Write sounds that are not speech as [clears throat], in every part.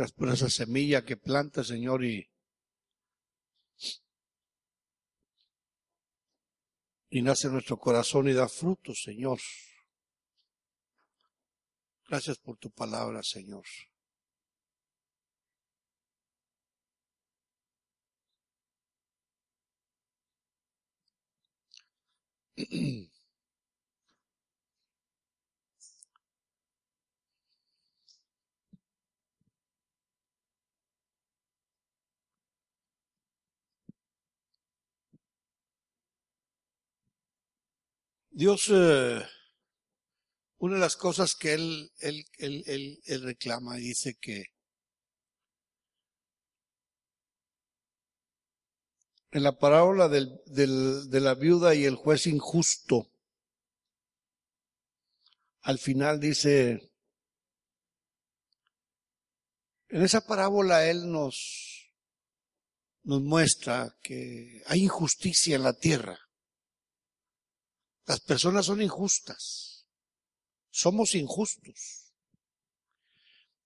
Gracias por esa semilla que planta, Señor, y, y nace nuestro corazón y da frutos, Señor. Gracias por tu palabra, Señor. [clears throat] Dios, eh, una de las cosas que él, reclama, dice que en la parábola de la viuda y el juez injusto, al final dice, en esa parábola él nos, nos muestra que hay injusticia en la tierra. Las personas son injustas. Somos injustos.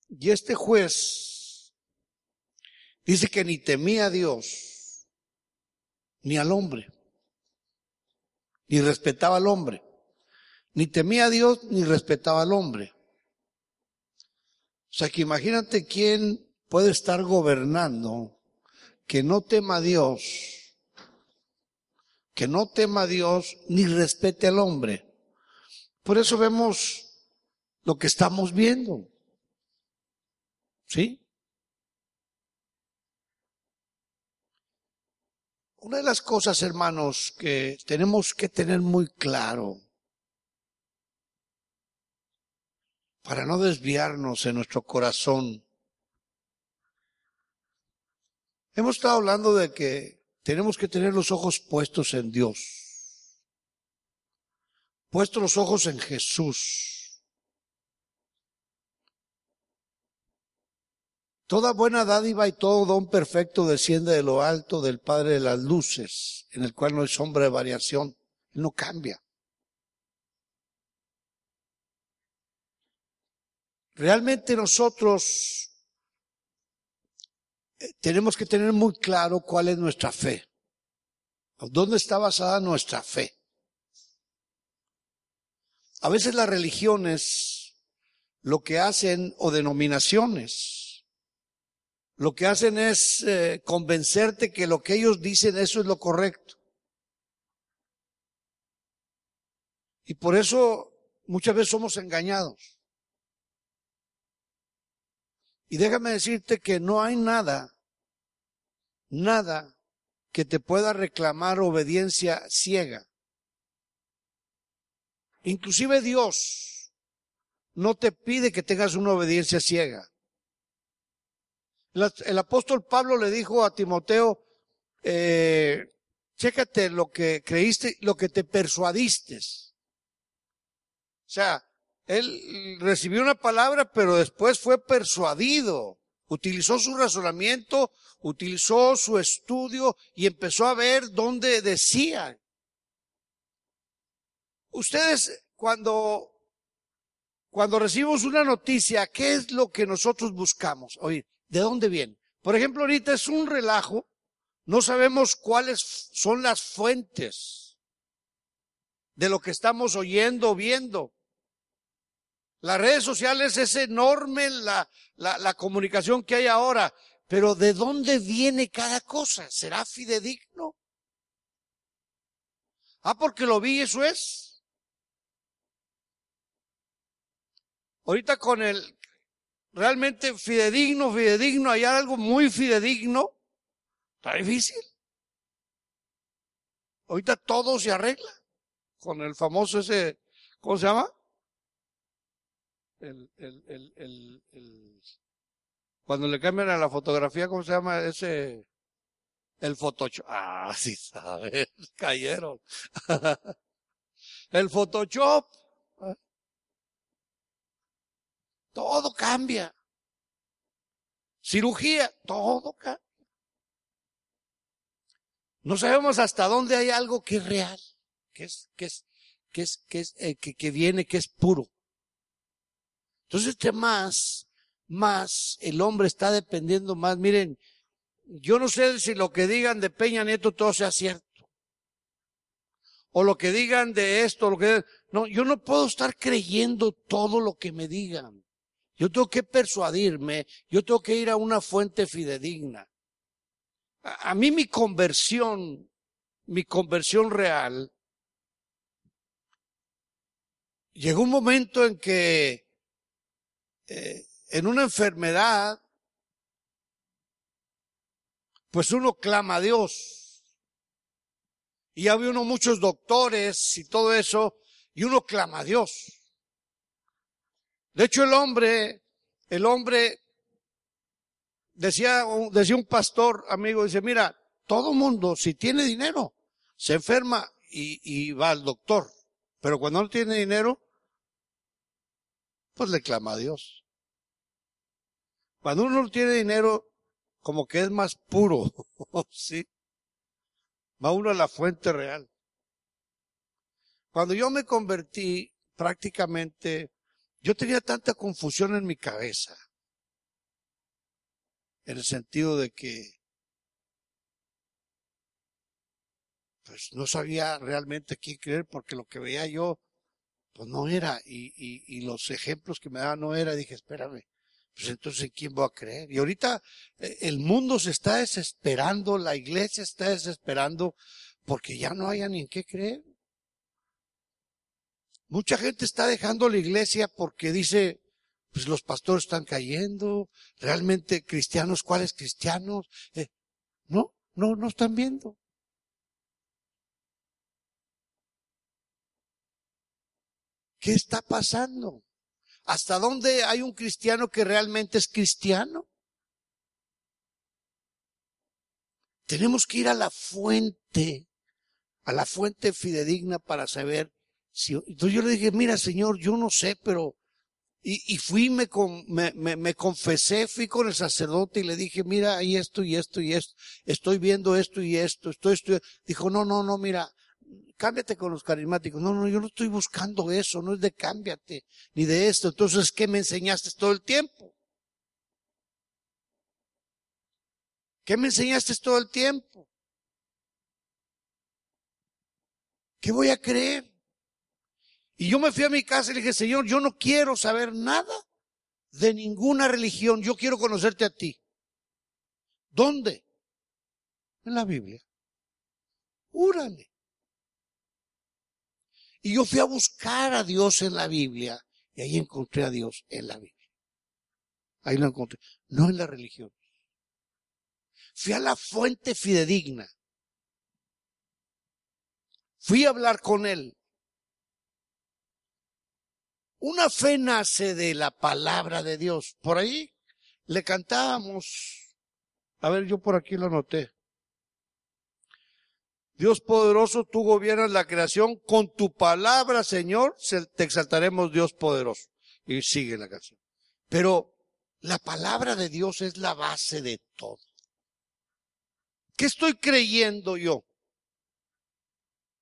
Y este juez dice que ni temía a Dios, ni al hombre, ni respetaba al hombre. Ni temía a Dios, ni respetaba al hombre. O sea que imagínate quién puede estar gobernando que no tema a Dios que no tema a Dios ni respete al hombre. Por eso vemos lo que estamos viendo. ¿Sí? Una de las cosas, hermanos, que tenemos que tener muy claro para no desviarnos en nuestro corazón. Hemos estado hablando de que tenemos que tener los ojos puestos en Dios, puestos los ojos en Jesús. Toda buena dádiva y todo don perfecto desciende de lo alto del Padre de las Luces, en el cual no hay sombra de variación, Él no cambia. Realmente nosotros tenemos que tener muy claro cuál es nuestra fe. ¿Dónde está basada nuestra fe? A veces las religiones lo que hacen, o denominaciones, lo que hacen es eh, convencerte que lo que ellos dicen eso es lo correcto. Y por eso muchas veces somos engañados. Y déjame decirte que no hay nada nada que te pueda reclamar obediencia ciega. Inclusive Dios no te pide que tengas una obediencia ciega. El apóstol Pablo le dijo a Timoteo, eh, chécate lo que creíste, lo que te persuadiste. O sea, él recibió una palabra, pero después fue persuadido. Utilizó su razonamiento, utilizó su estudio y empezó a ver dónde decía. Ustedes cuando, cuando recibimos una noticia, ¿qué es lo que nosotros buscamos? Oye, ¿de dónde viene? Por ejemplo, ahorita es un relajo, no sabemos cuáles son las fuentes de lo que estamos oyendo o viendo. Las redes sociales es enorme la, la, la comunicación que hay ahora. Pero ¿de dónde viene cada cosa? ¿Será fidedigno? Ah, porque lo vi, eso es. Ahorita con el realmente fidedigno, fidedigno, hay algo muy fidedigno. Está difícil. Ahorita todo se arregla con el famoso ese, ¿cómo se llama? El, el, el, el, cuando le cambian a la fotografía, ¿cómo se llama ese? El Photoshop. Ah, [laughs] sí sabes, cayeron. [laughs] el Photoshop. Todo cambia. Cirugía, todo cambia. No sabemos hasta dónde hay algo que es real, que es, que es, que es, que es, eh, que, que viene, que es puro. Entonces, este más, más el hombre está dependiendo más. Miren, yo no sé si lo que digan de Peña Nieto todo sea cierto. O lo que digan de esto, lo que, no, yo no puedo estar creyendo todo lo que me digan. Yo tengo que persuadirme, yo tengo que ir a una fuente fidedigna. A mí mi conversión, mi conversión real, llegó un momento en que eh, en una enfermedad, pues uno clama a Dios. Y había uno muchos doctores y todo eso, y uno clama a Dios. De hecho, el hombre, el hombre, decía, decía un pastor amigo, dice, mira, todo mundo, si tiene dinero, se enferma y, y va al doctor. Pero cuando no tiene dinero, pues le clama a Dios. Cuando uno no tiene dinero, como que es más puro, [laughs] ¿sí? Va uno a la fuente real. Cuando yo me convertí, prácticamente yo tenía tanta confusión en mi cabeza, en el sentido de que pues no sabía realmente quién creer porque lo que veía yo pues no era y, y, y los ejemplos que me daban no era, dije, espérame, pues entonces ¿quién voy a creer? Y ahorita eh, el mundo se está desesperando, la iglesia está desesperando porque ya no haya ni en qué creer. Mucha gente está dejando la iglesia porque dice, pues los pastores están cayendo, realmente cristianos, ¿cuáles cristianos? Eh, no, no, no están viendo. ¿Qué está pasando? ¿Hasta dónde hay un cristiano que realmente es cristiano? Tenemos que ir a la fuente, a la fuente fidedigna para saber entonces yo le dije, mira Señor, yo no sé, pero, y, fui, me, me, me, confesé, fui con el sacerdote y le dije, mira, hay esto y esto y esto, estoy viendo esto y esto, estoy, estoy, dijo, no, no, no, mira, cámbiate con los carismáticos. No, no, yo no estoy buscando eso, no es de cámbiate, ni de esto. Entonces, ¿qué me enseñaste todo el tiempo? ¿Qué me enseñaste todo el tiempo? ¿Qué voy a creer? Y yo me fui a mi casa y le dije, Señor, yo no quiero saber nada de ninguna religión, yo quiero conocerte a ti. ¿Dónde? En la Biblia. Úrale. Y yo fui a buscar a Dios en la Biblia y ahí encontré a Dios en la Biblia. Ahí lo encontré, no en la religión. Fui a la fuente fidedigna. Fui a hablar con Él. Una fe nace de la palabra de Dios. Por ahí le cantábamos. A ver, yo por aquí lo noté. Dios poderoso, tú gobiernas la creación. Con tu palabra, Señor, te exaltaremos, Dios poderoso. Y sigue la canción. Pero la palabra de Dios es la base de todo. ¿Qué estoy creyendo yo?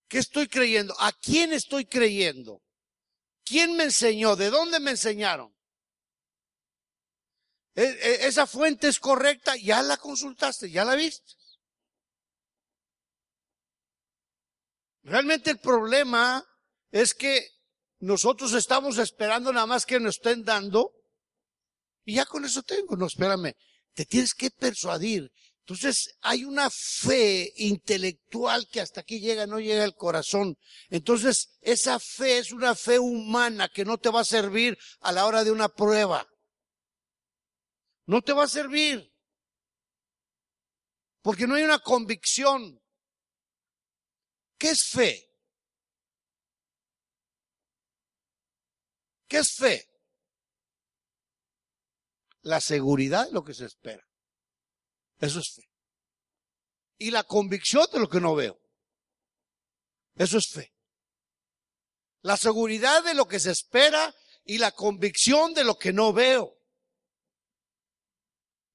¿Qué estoy creyendo? ¿A quién estoy creyendo? ¿Quién me enseñó? ¿De dónde me enseñaron? E, e, esa fuente es correcta, ya la consultaste, ya la viste. Realmente el problema es que nosotros estamos esperando nada más que nos estén dando y ya con eso tengo. No, espérame, te tienes que persuadir. Entonces hay una fe intelectual que hasta aquí llega, no llega al corazón. Entonces esa fe es una fe humana que no te va a servir a la hora de una prueba. No te va a servir. Porque no hay una convicción. ¿Qué es fe? ¿Qué es fe? la seguridad de lo que se espera. Eso es fe. Y la convicción de lo que no veo. Eso es fe. La seguridad de lo que se espera y la convicción de lo que no veo.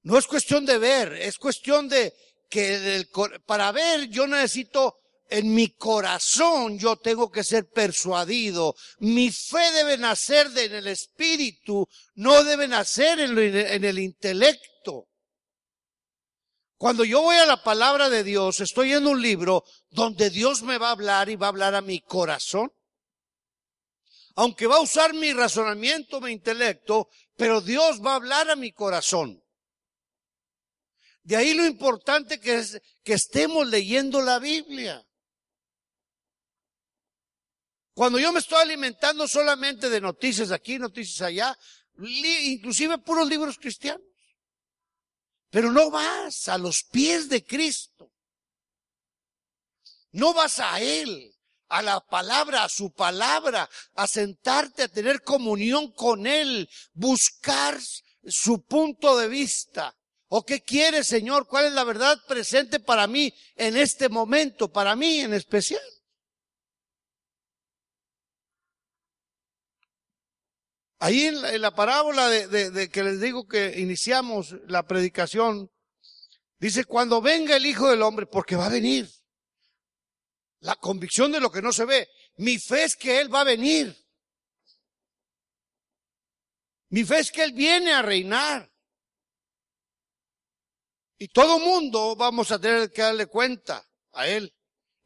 No es cuestión de ver, es cuestión de que para ver yo necesito en mi corazón yo tengo que ser persuadido. Mi fe debe nacer en el espíritu, no debe nacer en el intelecto. Cuando yo voy a la palabra de Dios, estoy en un libro donde Dios me va a hablar y va a hablar a mi corazón. Aunque va a usar mi razonamiento, mi intelecto, pero Dios va a hablar a mi corazón. De ahí lo importante que es que estemos leyendo la Biblia. Cuando yo me estoy alimentando solamente de noticias aquí, noticias allá, inclusive puros libros cristianos. Pero no vas a los pies de Cristo. No vas a Él, a la palabra, a su palabra, a sentarte, a tener comunión con Él, buscar su punto de vista. ¿O qué quiere, Señor? ¿Cuál es la verdad presente para mí en este momento, para mí en especial? Ahí en la, parábola de, que les digo que iniciamos la predicación, dice, cuando venga el Hijo del Hombre, porque va a venir. La convicción de lo que no se ve. Mi fe es que Él va a venir. Mi fe es que Él viene a reinar. Y todo mundo vamos a tener que darle cuenta a Él.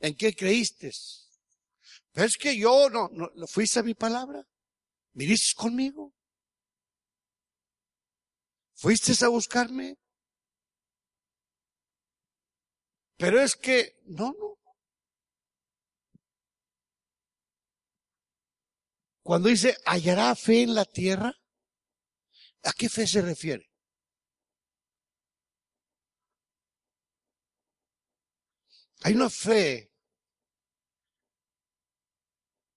¿En qué creíste? ¿Ves que yo no, no fuiste a mi palabra? ¿Viniste conmigo? ¿Fuiste a buscarme? Pero es que, no, no. Cuando dice, ¿hallará fe en la tierra? ¿A qué fe se refiere? Hay una fe,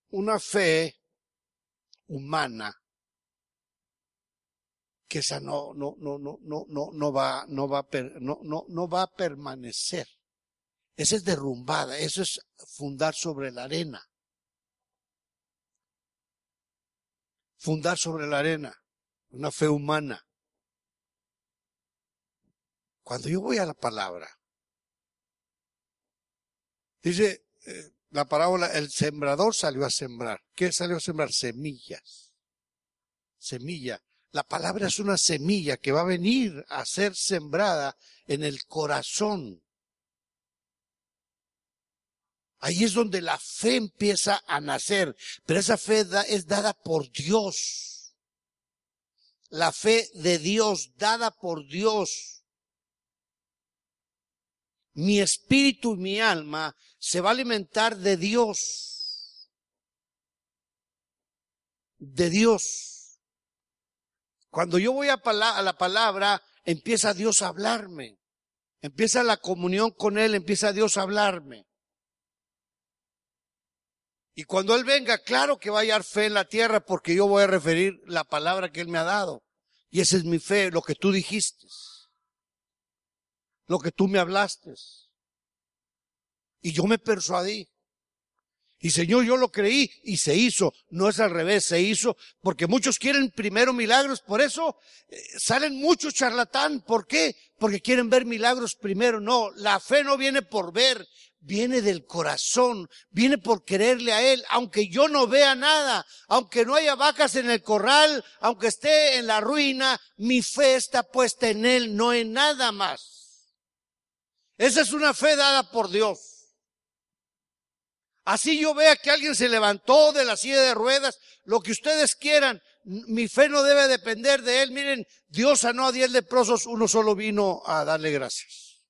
una fe humana que esa no, no, no, no, no, no, no va, no va, no, no, no va a permanecer. Esa es derrumbada, eso es fundar sobre la arena. Fundar sobre la arena, una fe humana. Cuando yo voy a la palabra, dice, eh, la parábola, el sembrador salió a sembrar. ¿Qué salió a sembrar? Semillas. Semilla. La palabra es una semilla que va a venir a ser sembrada en el corazón. Ahí es donde la fe empieza a nacer, pero esa fe es dada por Dios. La fe de Dios, dada por Dios mi espíritu y mi alma se va a alimentar de Dios. De Dios. Cuando yo voy a, la palabra, empieza Dios a hablarme. Empieza la comunión con Él, empieza Dios a hablarme. Y cuando Él venga, claro que va a hallar fe en la tierra porque yo voy a referir la palabra que Él me ha dado. Y esa es mi fe, lo que tú dijiste lo que tú me hablaste. Y yo me persuadí. Y Señor, yo lo creí y se hizo. No es al revés, se hizo porque muchos quieren primero milagros. Por eso eh, salen muchos charlatán. ¿Por qué? Porque quieren ver milagros primero. No, la fe no viene por ver, viene del corazón, viene por quererle a Él, aunque yo no vea nada, aunque no haya vacas en el corral, aunque esté en la ruina, mi fe está puesta en Él, no en nada más. Esa es una fe dada por Dios. Así yo vea que alguien se levantó de la silla de ruedas, lo que ustedes quieran, mi fe no debe depender de él. Miren, Dios sanó a diez leprosos, uno solo vino a darle gracias.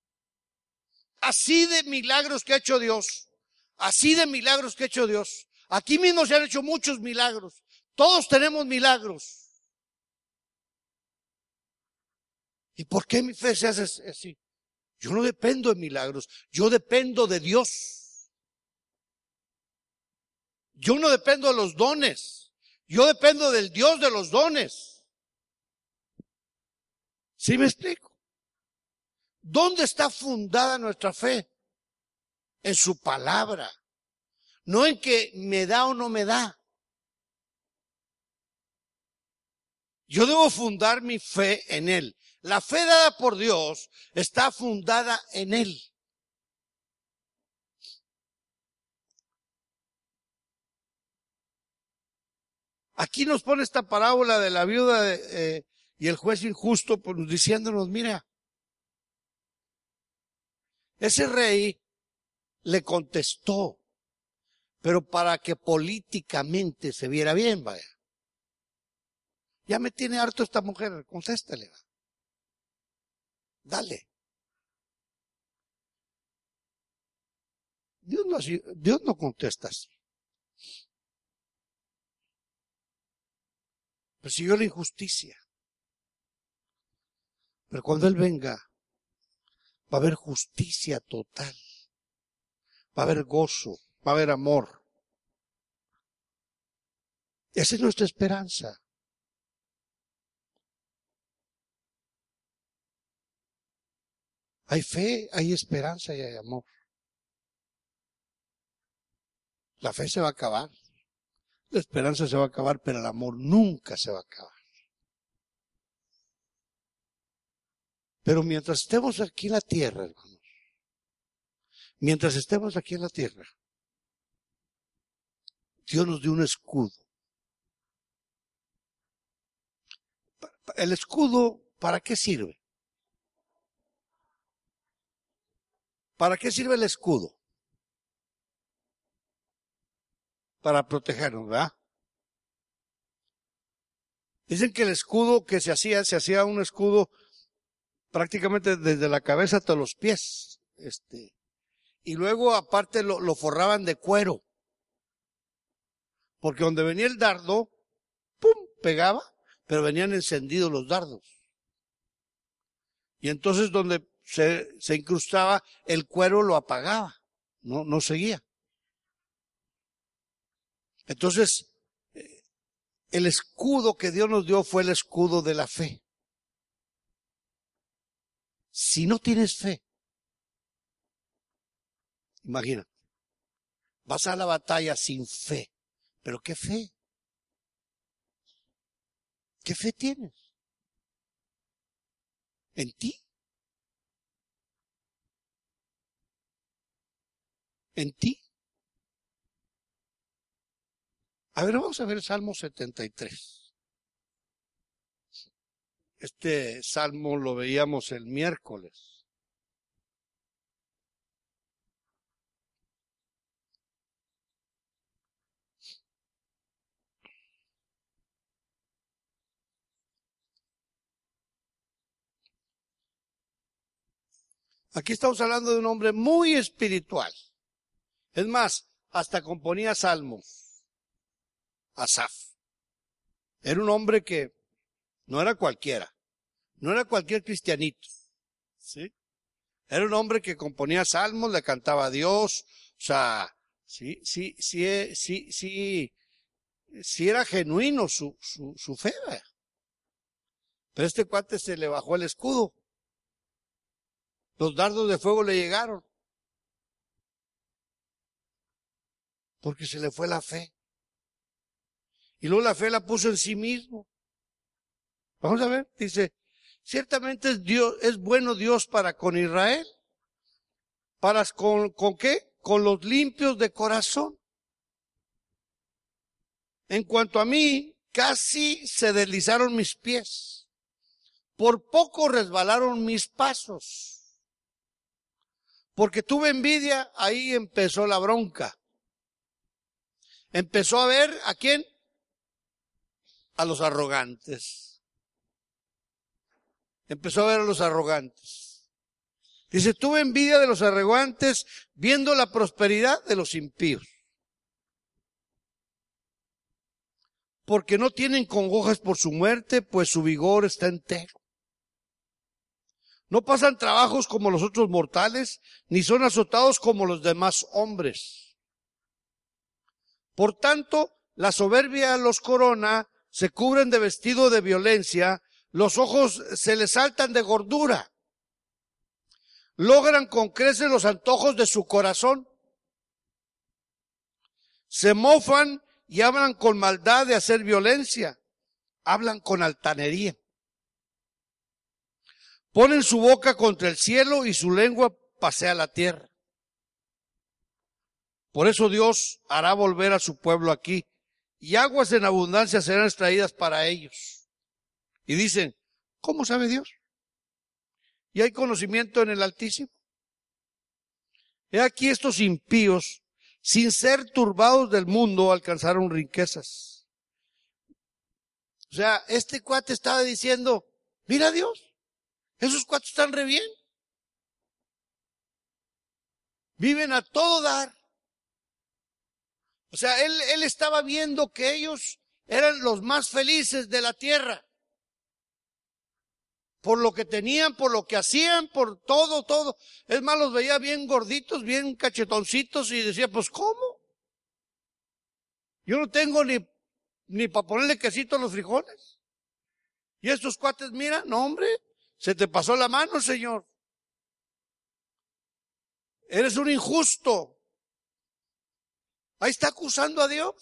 Así de milagros que ha hecho Dios, así de milagros que ha hecho Dios. Aquí mismo se han hecho muchos milagros. Todos tenemos milagros. ¿Y por qué mi fe se hace así? Yo no dependo de milagros, yo dependo de Dios. Yo no dependo de los dones, yo dependo del Dios de los dones. ¿Sí me explico? ¿Dónde está fundada nuestra fe? En su palabra. No en que me da o no me da. Yo debo fundar mi fe en Él. La fe dada por Dios está fundada en Él. Aquí nos pone esta parábola de la viuda eh, y el juez injusto pues, diciéndonos, mira, ese rey le contestó, pero para que políticamente se viera bien, vaya. Ya me tiene harto esta mujer, contéstale. Dale. Dios no, Dios no contesta así. Persiguió la injusticia. Pero cuando Él venga, va a haber justicia total. Va a haber gozo, va a haber amor. Esa es nuestra esperanza. Hay fe, hay esperanza y hay amor. La fe se va a acabar. La esperanza se va a acabar, pero el amor nunca se va a acabar. Pero mientras estemos aquí en la tierra, hermanos, mientras estemos aquí en la tierra, Dios nos dio un escudo. El escudo, ¿para qué sirve? ¿Para qué sirve el escudo? Para protegernos, ¿verdad? Dicen que el escudo que se hacía, se hacía un escudo prácticamente desde la cabeza hasta los pies. Este, y luego aparte lo, lo forraban de cuero. Porque donde venía el dardo, ¡pum! pegaba, pero venían encendidos los dardos. Y entonces donde se, se incrustaba, el cuero lo apagaba, no, no seguía. Entonces, eh, el escudo que Dios nos dio fue el escudo de la fe. Si no tienes fe, imagínate, vas a la batalla sin fe, pero ¿qué fe? ¿Qué fe tienes? ¿En ti? ¿En ti? A ver, vamos a ver Salmo 73. Este salmo lo veíamos el miércoles. Aquí estamos hablando de un hombre muy espiritual. Es más, hasta componía salmos. Asaf. Era un hombre que no era cualquiera, no era cualquier cristianito, ¿sí? Era un hombre que componía salmos, le cantaba a Dios, o sea, sí, sí, sí, sí, sí, sí era genuino su, su, su fe. Pero este cuate se le bajó el escudo. Los dardos de fuego le llegaron. Porque se le fue la fe. Y luego la fe la puso en sí mismo. Vamos a ver, dice, ciertamente es Dios, es bueno Dios para con Israel. ¿Para con, con qué? Con los limpios de corazón. En cuanto a mí, casi se deslizaron mis pies. Por poco resbalaron mis pasos. Porque tuve envidia, ahí empezó la bronca. Empezó a ver a quién? A los arrogantes. Empezó a ver a los arrogantes. Dice, tuve envidia de los arrogantes viendo la prosperidad de los impíos. Porque no tienen congojas por su muerte, pues su vigor está entero. No pasan trabajos como los otros mortales, ni son azotados como los demás hombres. Por tanto, la soberbia los corona se cubren de vestido de violencia, Los ojos se les saltan de gordura. Logran con creces los antojos de su corazón. Se mofan y hablan con maldad de hacer violencia. Hablan con altanería. Ponen su boca contra el cielo y su lengua pasea la tierra. Por eso Dios hará volver a su pueblo aquí y aguas en abundancia serán extraídas para ellos. Y dicen, ¿cómo sabe Dios? ¿Y hay conocimiento en el Altísimo? He aquí estos impíos, sin ser turbados del mundo, alcanzaron riquezas. O sea, este cuate estaba diciendo, mira Dios, esos cuates están re bien. Viven a todo dar. O sea, él, él estaba viendo que ellos eran los más felices de la tierra. Por lo que tenían, por lo que hacían, por todo, todo. Es más, los veía bien gorditos, bien cachetoncitos y decía, pues ¿cómo? Yo no tengo ni, ni para ponerle quesito a los frijoles. Y estos cuates, mira, no hombre, se te pasó la mano, Señor. Eres un injusto. Ahí está acusando a Dios.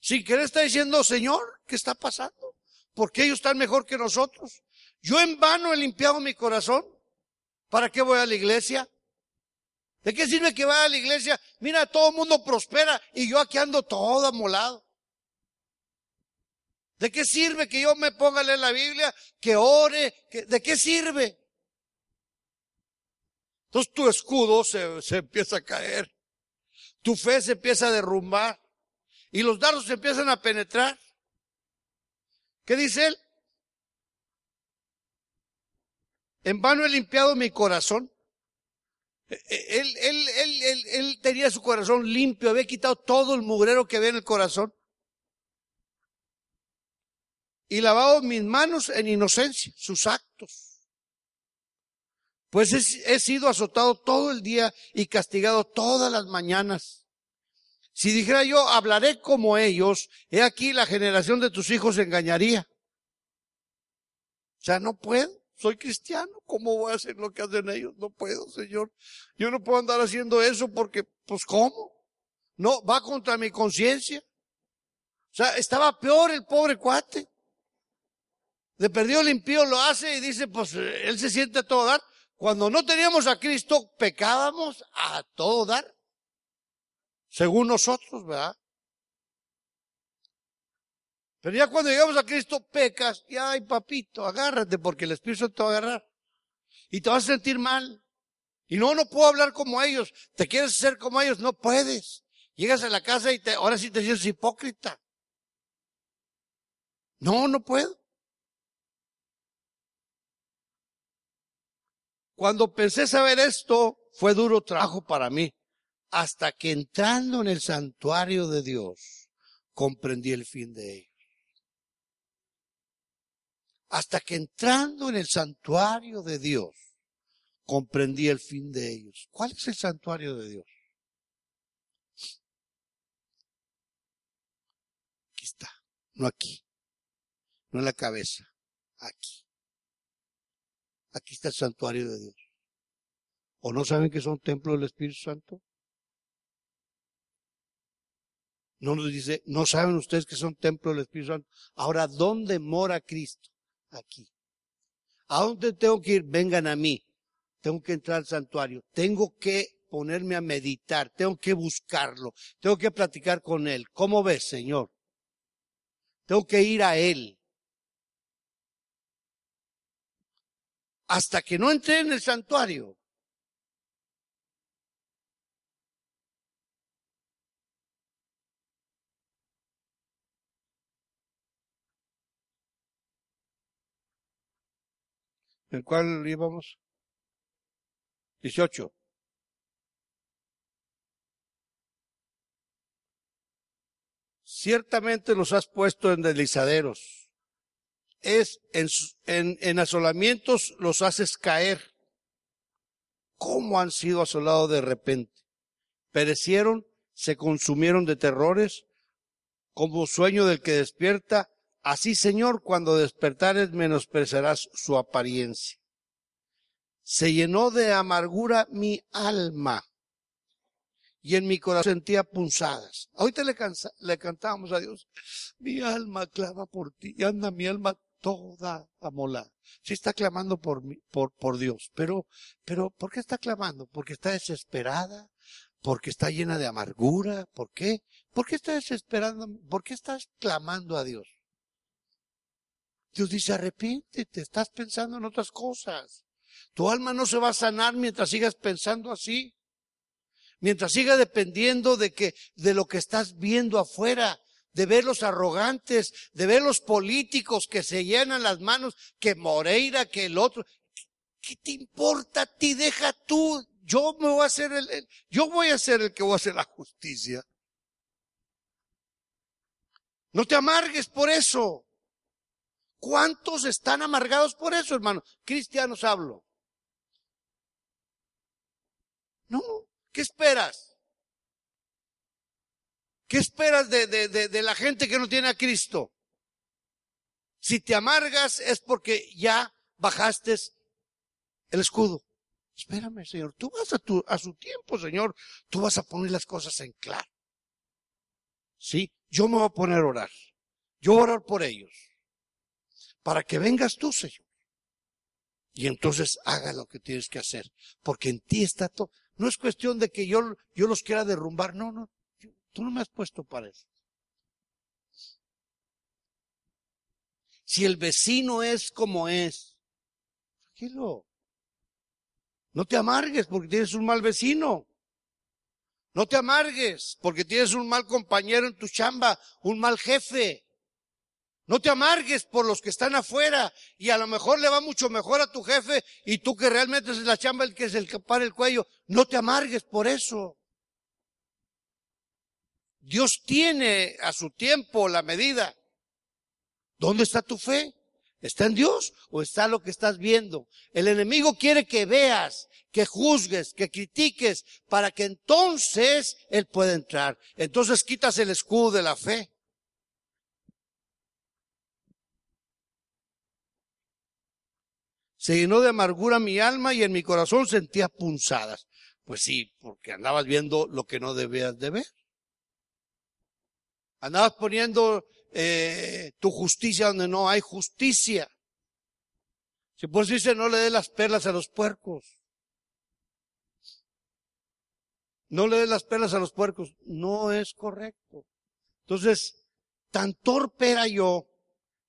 Sin querer está diciendo, Señor, ¿qué está pasando? ¿Por qué ellos están mejor que nosotros? Yo en vano he limpiado mi corazón. ¿Para qué voy a la iglesia? ¿De qué sirve que vaya a la iglesia? Mira, todo el mundo prospera y yo aquí ando todo amolado. ¿De qué sirve que yo me ponga a leer la Biblia, que ore? ¿De qué sirve? Entonces tu escudo se, se empieza a caer tu fe se empieza a derrumbar y los dardos se empiezan a penetrar. ¿Qué dice él? En vano he limpiado mi corazón. E, e, él, él, él, él, tenía su corazón limpio, había quitado todo el mugrero que había en el corazón. Y lavado mis manos en inocencia, sus actos. Pues he, sido azotado todo el día y castigado todas las mañanas. Si dijera yo, hablaré como ellos, he aquí la generación de tus hijos engañaría. O sea, no puedo, soy cristiano, ¿cómo voy a hacer lo que hacen ellos? No puedo, Señor. Yo no puedo andar haciendo eso porque, pues, ¿cómo? No, va contra mi conciencia. O sea, estaba peor el pobre cuate. De perdido el impío lo hace y dice, pues, él se siente a todo dar. Cuando no teníamos a Cristo, pecábamos a todo dar. Según nosotros, ¿verdad? Pero ya cuando llegamos a Cristo, pecas y ay, papito, agárrate porque el Espíritu te va a agarrar. Y te vas a sentir mal. Y no, no puedo hablar como ellos. Te quieres hacer como ellos, no puedes. Llegas a la casa y te, ahora sí te sientes hipócrita. No, no puedo. Cuando pensé saber esto, fue duro trabajo para mí, hasta que entrando en el santuario de Dios, comprendí el fin de ellos. Hasta que entrando en el santuario de Dios, comprendí el fin de ellos. ¿Cuál es el santuario de Dios? Aquí está, no aquí, no en la cabeza, aquí. Aquí está el santuario de Dios. ¿O no saben que son templo del Espíritu Santo? No nos dice, no saben ustedes que son templo del Espíritu Santo. Ahora, ¿dónde mora Cristo? Aquí. ¿A dónde tengo que ir? Vengan a mí. Tengo que entrar al santuario. Tengo que ponerme a meditar. Tengo que buscarlo. Tengo que platicar con Él. ¿Cómo ves, Señor? Tengo que ir a Él. Hasta que no entré en el santuario. ¿En cuál íbamos? 18. Ciertamente los has puesto en deslizaderos es en, en, asolamientos los haces caer. ¿Cómo han sido asolados de repente? Perecieron, se consumieron de terrores, como sueño del que despierta, Así, Señor, cuando despertares menospreciarás su apariencia. Se llenó de amargura mi alma y en mi corazón sentía punzadas. Ahorita le, cansa, le cantábamos a Dios, mi alma clama por ti anda mi alma toda amolada. Sí está clamando por, por, por Dios, pero, pero, ¿por qué está clamando? Porque está desesperada, porque está llena de amargura, ¿por qué? ¿Por qué está desesperando? ¿Por qué estás clamando a Dios? Dios dice, arrepiéntete, estás pensando en otras cosas. Tu alma no se va a sanar mientras sigas pensando así. Mientras siga dependiendo de que, de lo que estás viendo afuera, de ver los arrogantes, de ver los políticos que se llenan las manos, que Moreira, que el otro. ¿Qué te importa a ti? Deja tú. Yo me voy a hacer el, yo voy a ser el que voy a hacer la justicia. No te amargues por eso. ¿Cuántos están amargados por eso, hermano? Cristianos hablo. No, ¿qué esperas? ¿Qué esperas de, de, de, de, la gente que no tiene a Cristo? Si te amargas es porque ya bajaste el escudo. Espérame, Señor, tú vas a, tu, a su tiempo, Señor, tú vas a poner las cosas en claro. Sí, yo me voy a poner a orar. Yo voy a orar por ellos. Para que vengas tú, Señor. Y entonces haga lo que tienes que hacer. Porque en ti está todo. No es cuestión de que yo, yo los quiera derrumbar. No, no. Tú no me has puesto para eso. Si el vecino es como es, tranquilo. No te amargues porque tienes un mal vecino. No te amargues porque tienes un mal compañero en tu chamba, un mal jefe. No te amargues por los que están afuera y a lo mejor le va mucho mejor a tu jefe y tú que realmente es la chamba el que es el que para el cuello. No te amargues por eso. Dios tiene a su tiempo la medida. ¿Dónde está tu fe? ¿Está en Dios o está lo que estás viendo? El enemigo quiere que veas, que juzgues, que critiques, para que entonces Él pueda entrar. Entonces quitas el escudo de la fe. Se llenó de amargura mi alma y en mi corazón sentía punzadas. Pues sí, porque andabas viendo lo que no debías de ver. Andabas poniendo eh, tu justicia donde no hay justicia. Si por eso dice no le dé las perlas a los puercos. No le dé las perlas a los puercos. No es correcto. Entonces, tan torpe era yo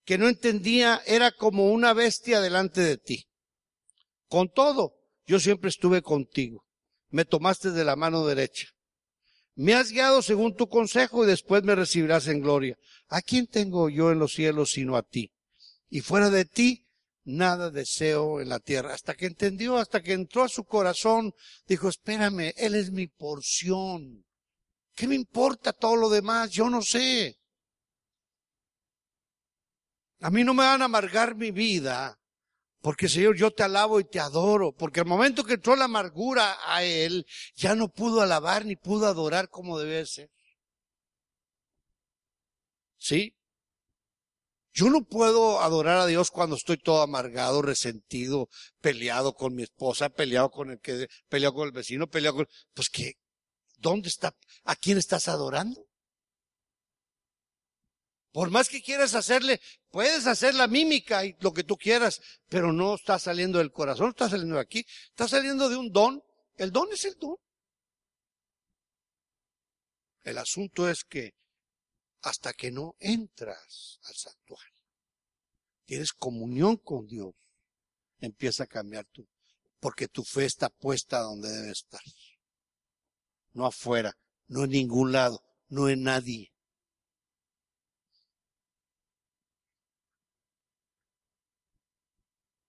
que no entendía, era como una bestia delante de ti. Con todo, yo siempre estuve contigo. Me tomaste de la mano derecha. Me has guiado según tu consejo y después me recibirás en gloria. ¿A quién tengo yo en los cielos sino a ti? Y fuera de ti, nada deseo en la tierra. Hasta que entendió, hasta que entró a su corazón, dijo, espérame, Él es mi porción. ¿Qué me importa todo lo demás? Yo no sé. A mí no me van a amargar mi vida porque Señor, yo te alabo y te adoro, porque al momento que entró la amargura a él, ya no pudo alabar ni pudo adorar como debe ser. ¿Sí? Yo no puedo adorar a Dios cuando estoy todo amargado, resentido, peleado con mi esposa, peleado con el que, peleado con el vecino, peleado con, pues que, ¿dónde está, a quién estás adorando? Por más que quieras hacerle, puedes hacer la mímica y lo que tú quieras, pero no está saliendo del corazón, está saliendo de aquí, está saliendo de un don. El don es el don. El asunto es que hasta que no entras al santuario, tienes comunión con Dios, empieza a cambiar tú, porque tu fe está puesta donde debe estar. No afuera, no en ningún lado, no en nadie.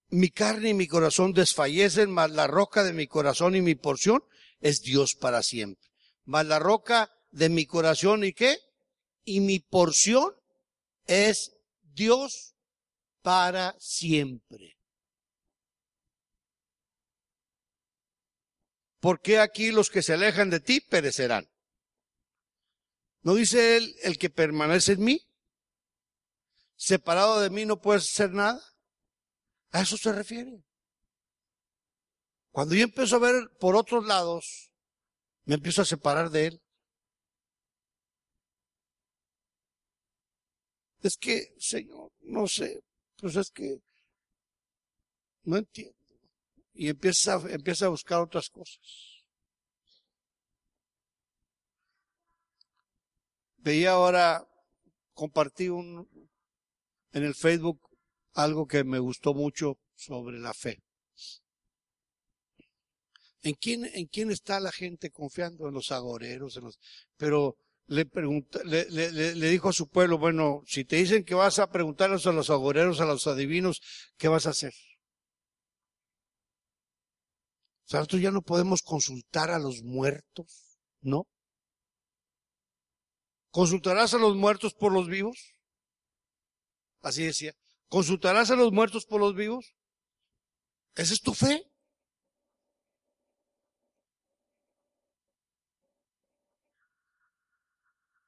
Mi carne y mi corazón desfallecen, mas la roca de mi corazón y mi porción es Dios para siempre. Mas la roca de mi corazón y qué? Y mi porción es Dios para siempre. Porque aquí los que se alejan de ti perecerán? ¿No dice él el que permanece en mí? separado de mí no puedes hacer nada. A eso se refiere. Cuando yo empiezo a ver por otros lados, me empiezo a separar de Él. Es que, Señor, no sé, pues es que no entiendo. Y empieza, empieza a buscar otras cosas. Veía ahora, compartí un, en el Facebook algo que me gustó mucho sobre la fe. ¿En quién, en quién está la gente confiando? En los agoreros, en los, pero le, pregunta, le, dijo a su pueblo, bueno, si te dicen que vas a preguntarles a los agoreros, a los adivinos, ¿qué vas a hacer? O nosotros ya no podemos consultar a los muertos, ¿no? ¿Consultarás a los muertos por los vivos? Así decía. ¿Consultarás a los muertos por los vivos? ¿Esa es tu fe?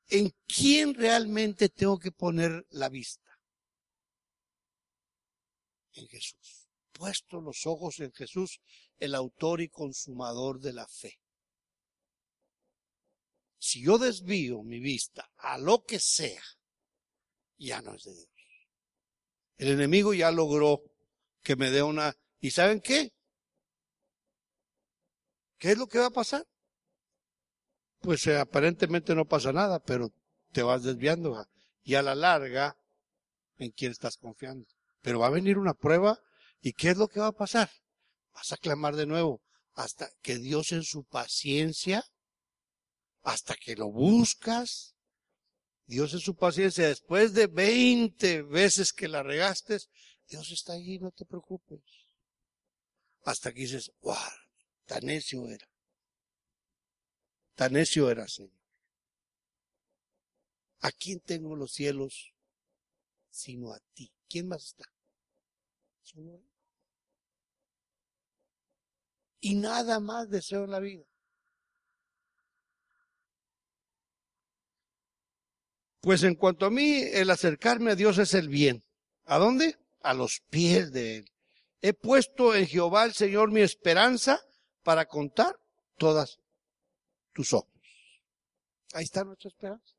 ¿En quién realmente tengo que poner la vista? En Jesús. Puesto los ojos en Jesús, el autor y consumador de la fe. Si yo desvío mi vista a lo que sea, ya no es de Dios. El enemigo ya logró que me dé una... ¿Y saben qué? ¿Qué es lo que va a pasar? Pues eh, aparentemente no pasa nada, pero te vas desviando. Y a la larga, ¿en quién estás confiando? Pero va a venir una prueba y ¿qué es lo que va a pasar? Vas a clamar de nuevo hasta que Dios en su paciencia, hasta que lo buscas, Dios en su paciencia, después de 20 veces que la regaste, Dios está ahí, no te preocupes. Hasta que dices, wow, tan necio era. Tan necio era, Señor. ¿A quién tengo los cielos sino a ti? ¿Quién más está? Y nada más deseo en la vida. Pues en cuanto a mí, el acercarme a Dios es el bien. ¿A dónde? A los pies de Él. He puesto en Jehová el Señor mi esperanza para contar todas tus obras. Ahí está nuestra esperanza.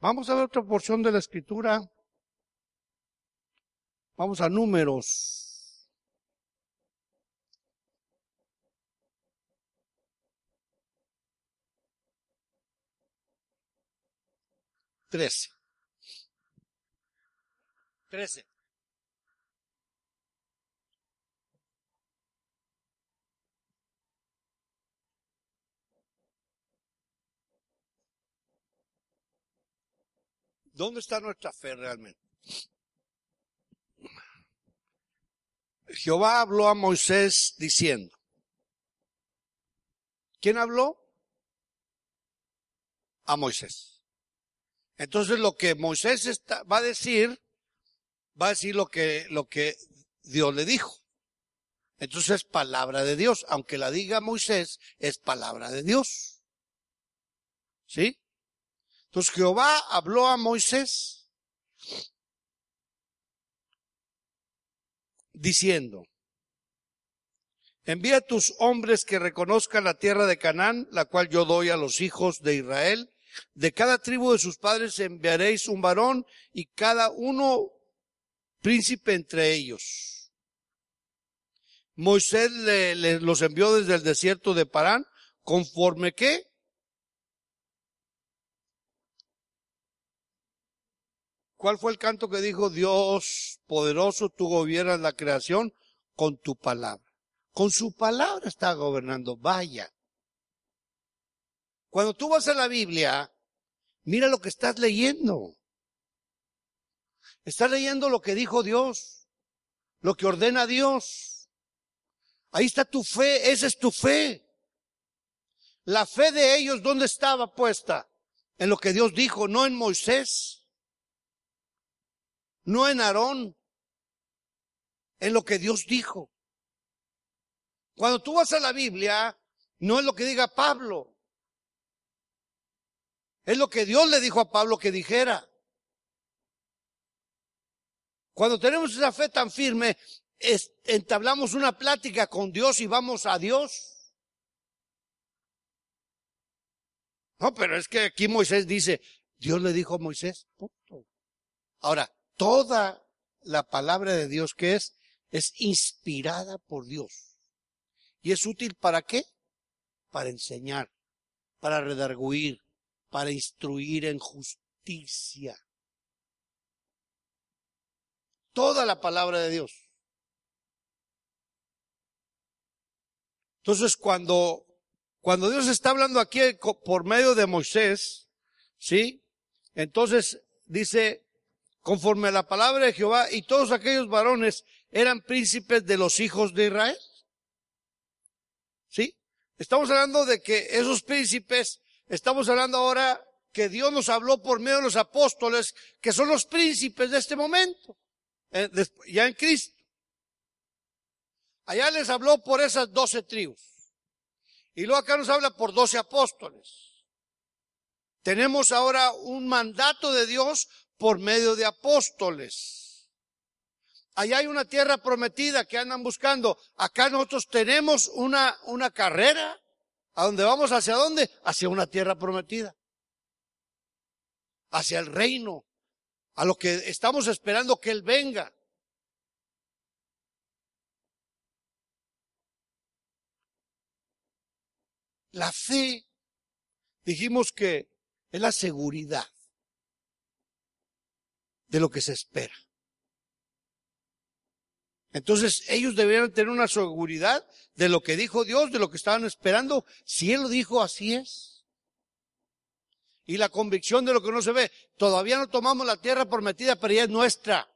Vamos a ver otra porción de la escritura. Vamos a números. Trece. Trece. ¿Dónde está nuestra fe realmente? Jehová habló a Moisés diciendo, ¿quién habló? A Moisés. Entonces lo que Moisés va a decir, va a decir lo que, lo que Dios le dijo. Entonces es palabra de Dios. Aunque la diga Moisés, es palabra de Dios. ¿Sí? Entonces Jehová habló a Moisés diciendo, envía a tus hombres que reconozcan la tierra de Canaán, la cual yo doy a los hijos de Israel. De cada tribu de sus padres enviaréis un varón y cada uno príncipe entre ellos. Moisés los envió desde el desierto de Parán, conforme que ¿Cuál fue el canto que dijo Dios poderoso, tú gobiernas la creación con tu palabra? Con su palabra está gobernando, vaya. Cuando tú vas a la Biblia, mira lo que estás leyendo. Estás leyendo lo que dijo Dios, lo que ordena Dios. Ahí está tu fe, esa es tu fe. La fe de ellos, ¿dónde estaba puesta? En lo que Dios dijo, no en Moisés no en Aarón, en lo que Dios dijo. Cuando tú vas a la Biblia, no es lo que diga Pablo, es lo que Dios le dijo a Pablo que dijera. Cuando tenemos esa fe tan firme, entablamos una plática con Dios y vamos a Dios. No, pero es que aquí Moisés dice, Dios le dijo a Moisés, Ahora, toda la palabra de Dios que es, es inspirada por Dios. ¿Y es útil para qué? Para enseñar, para redarguir, para instruir en justicia. Toda la palabra de Dios. Entonces, cuando, cuando Dios está hablando aquí por medio de Moisés, ¿sí? Entonces dice, conforme a la palabra de Jehová, y todos aquellos varones eran príncipes de los hijos de Israel. ¿Sí? Estamos hablando de que esos príncipes, estamos hablando ahora que Dios nos habló por medio de los apóstoles, que son los príncipes de este momento, eh, ya en Cristo. Allá les habló por esas doce tribus. Y luego acá nos habla por doce apóstoles. Tenemos ahora un mandato de Dios por medio de apóstoles. Allá hay una tierra prometida que andan buscando. Acá nosotros tenemos una, una carrera. ¿A dónde vamos? ¿Hacia dónde? Hacia una tierra prometida. Hacia el reino. A lo que estamos esperando que Él venga. La fe, dijimos que es la seguridad de lo que se espera. Entonces ellos deberían tener una seguridad de lo que dijo Dios, de lo que estaban esperando. Si Él lo dijo, así es. Y la convicción de lo que no se ve. Todavía no tomamos la tierra prometida, pero ya es nuestra.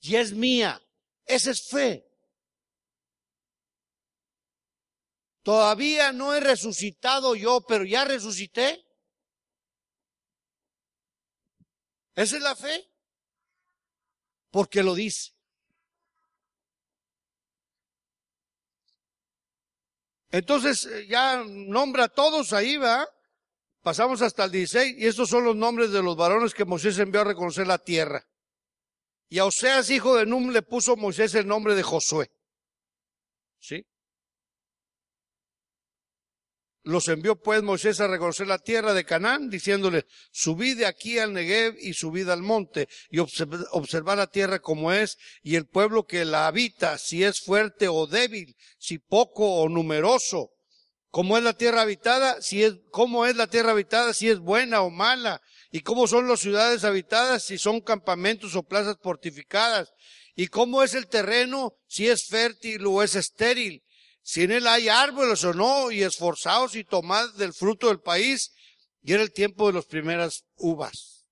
Ya es mía. Esa es fe. Todavía no he resucitado yo, pero ya resucité. Esa es la fe. Porque lo dice. Entonces eh, ya nombra a todos ahí, va. Pasamos hasta el 16 y estos son los nombres de los varones que Moisés envió a reconocer la tierra. Y a Oseas, hijo de Num, le puso Moisés el nombre de Josué. ¿Sí? Los envió pues Moisés a reconocer la tierra de Canaán, diciéndole, subid de aquí al Negev y subid al monte y observad la tierra como es y el pueblo que la habita, si es fuerte o débil, si poco o numeroso. ¿Cómo es la tierra habitada? Si es, ¿Cómo es la tierra habitada? Si es buena o mala. ¿Y cómo son las ciudades habitadas? Si son campamentos o plazas fortificadas. ¿Y cómo es el terreno? Si es fértil o es estéril si en él hay árboles o no, y esforzados y tomad del fruto del país, y era el tiempo de las primeras uvas.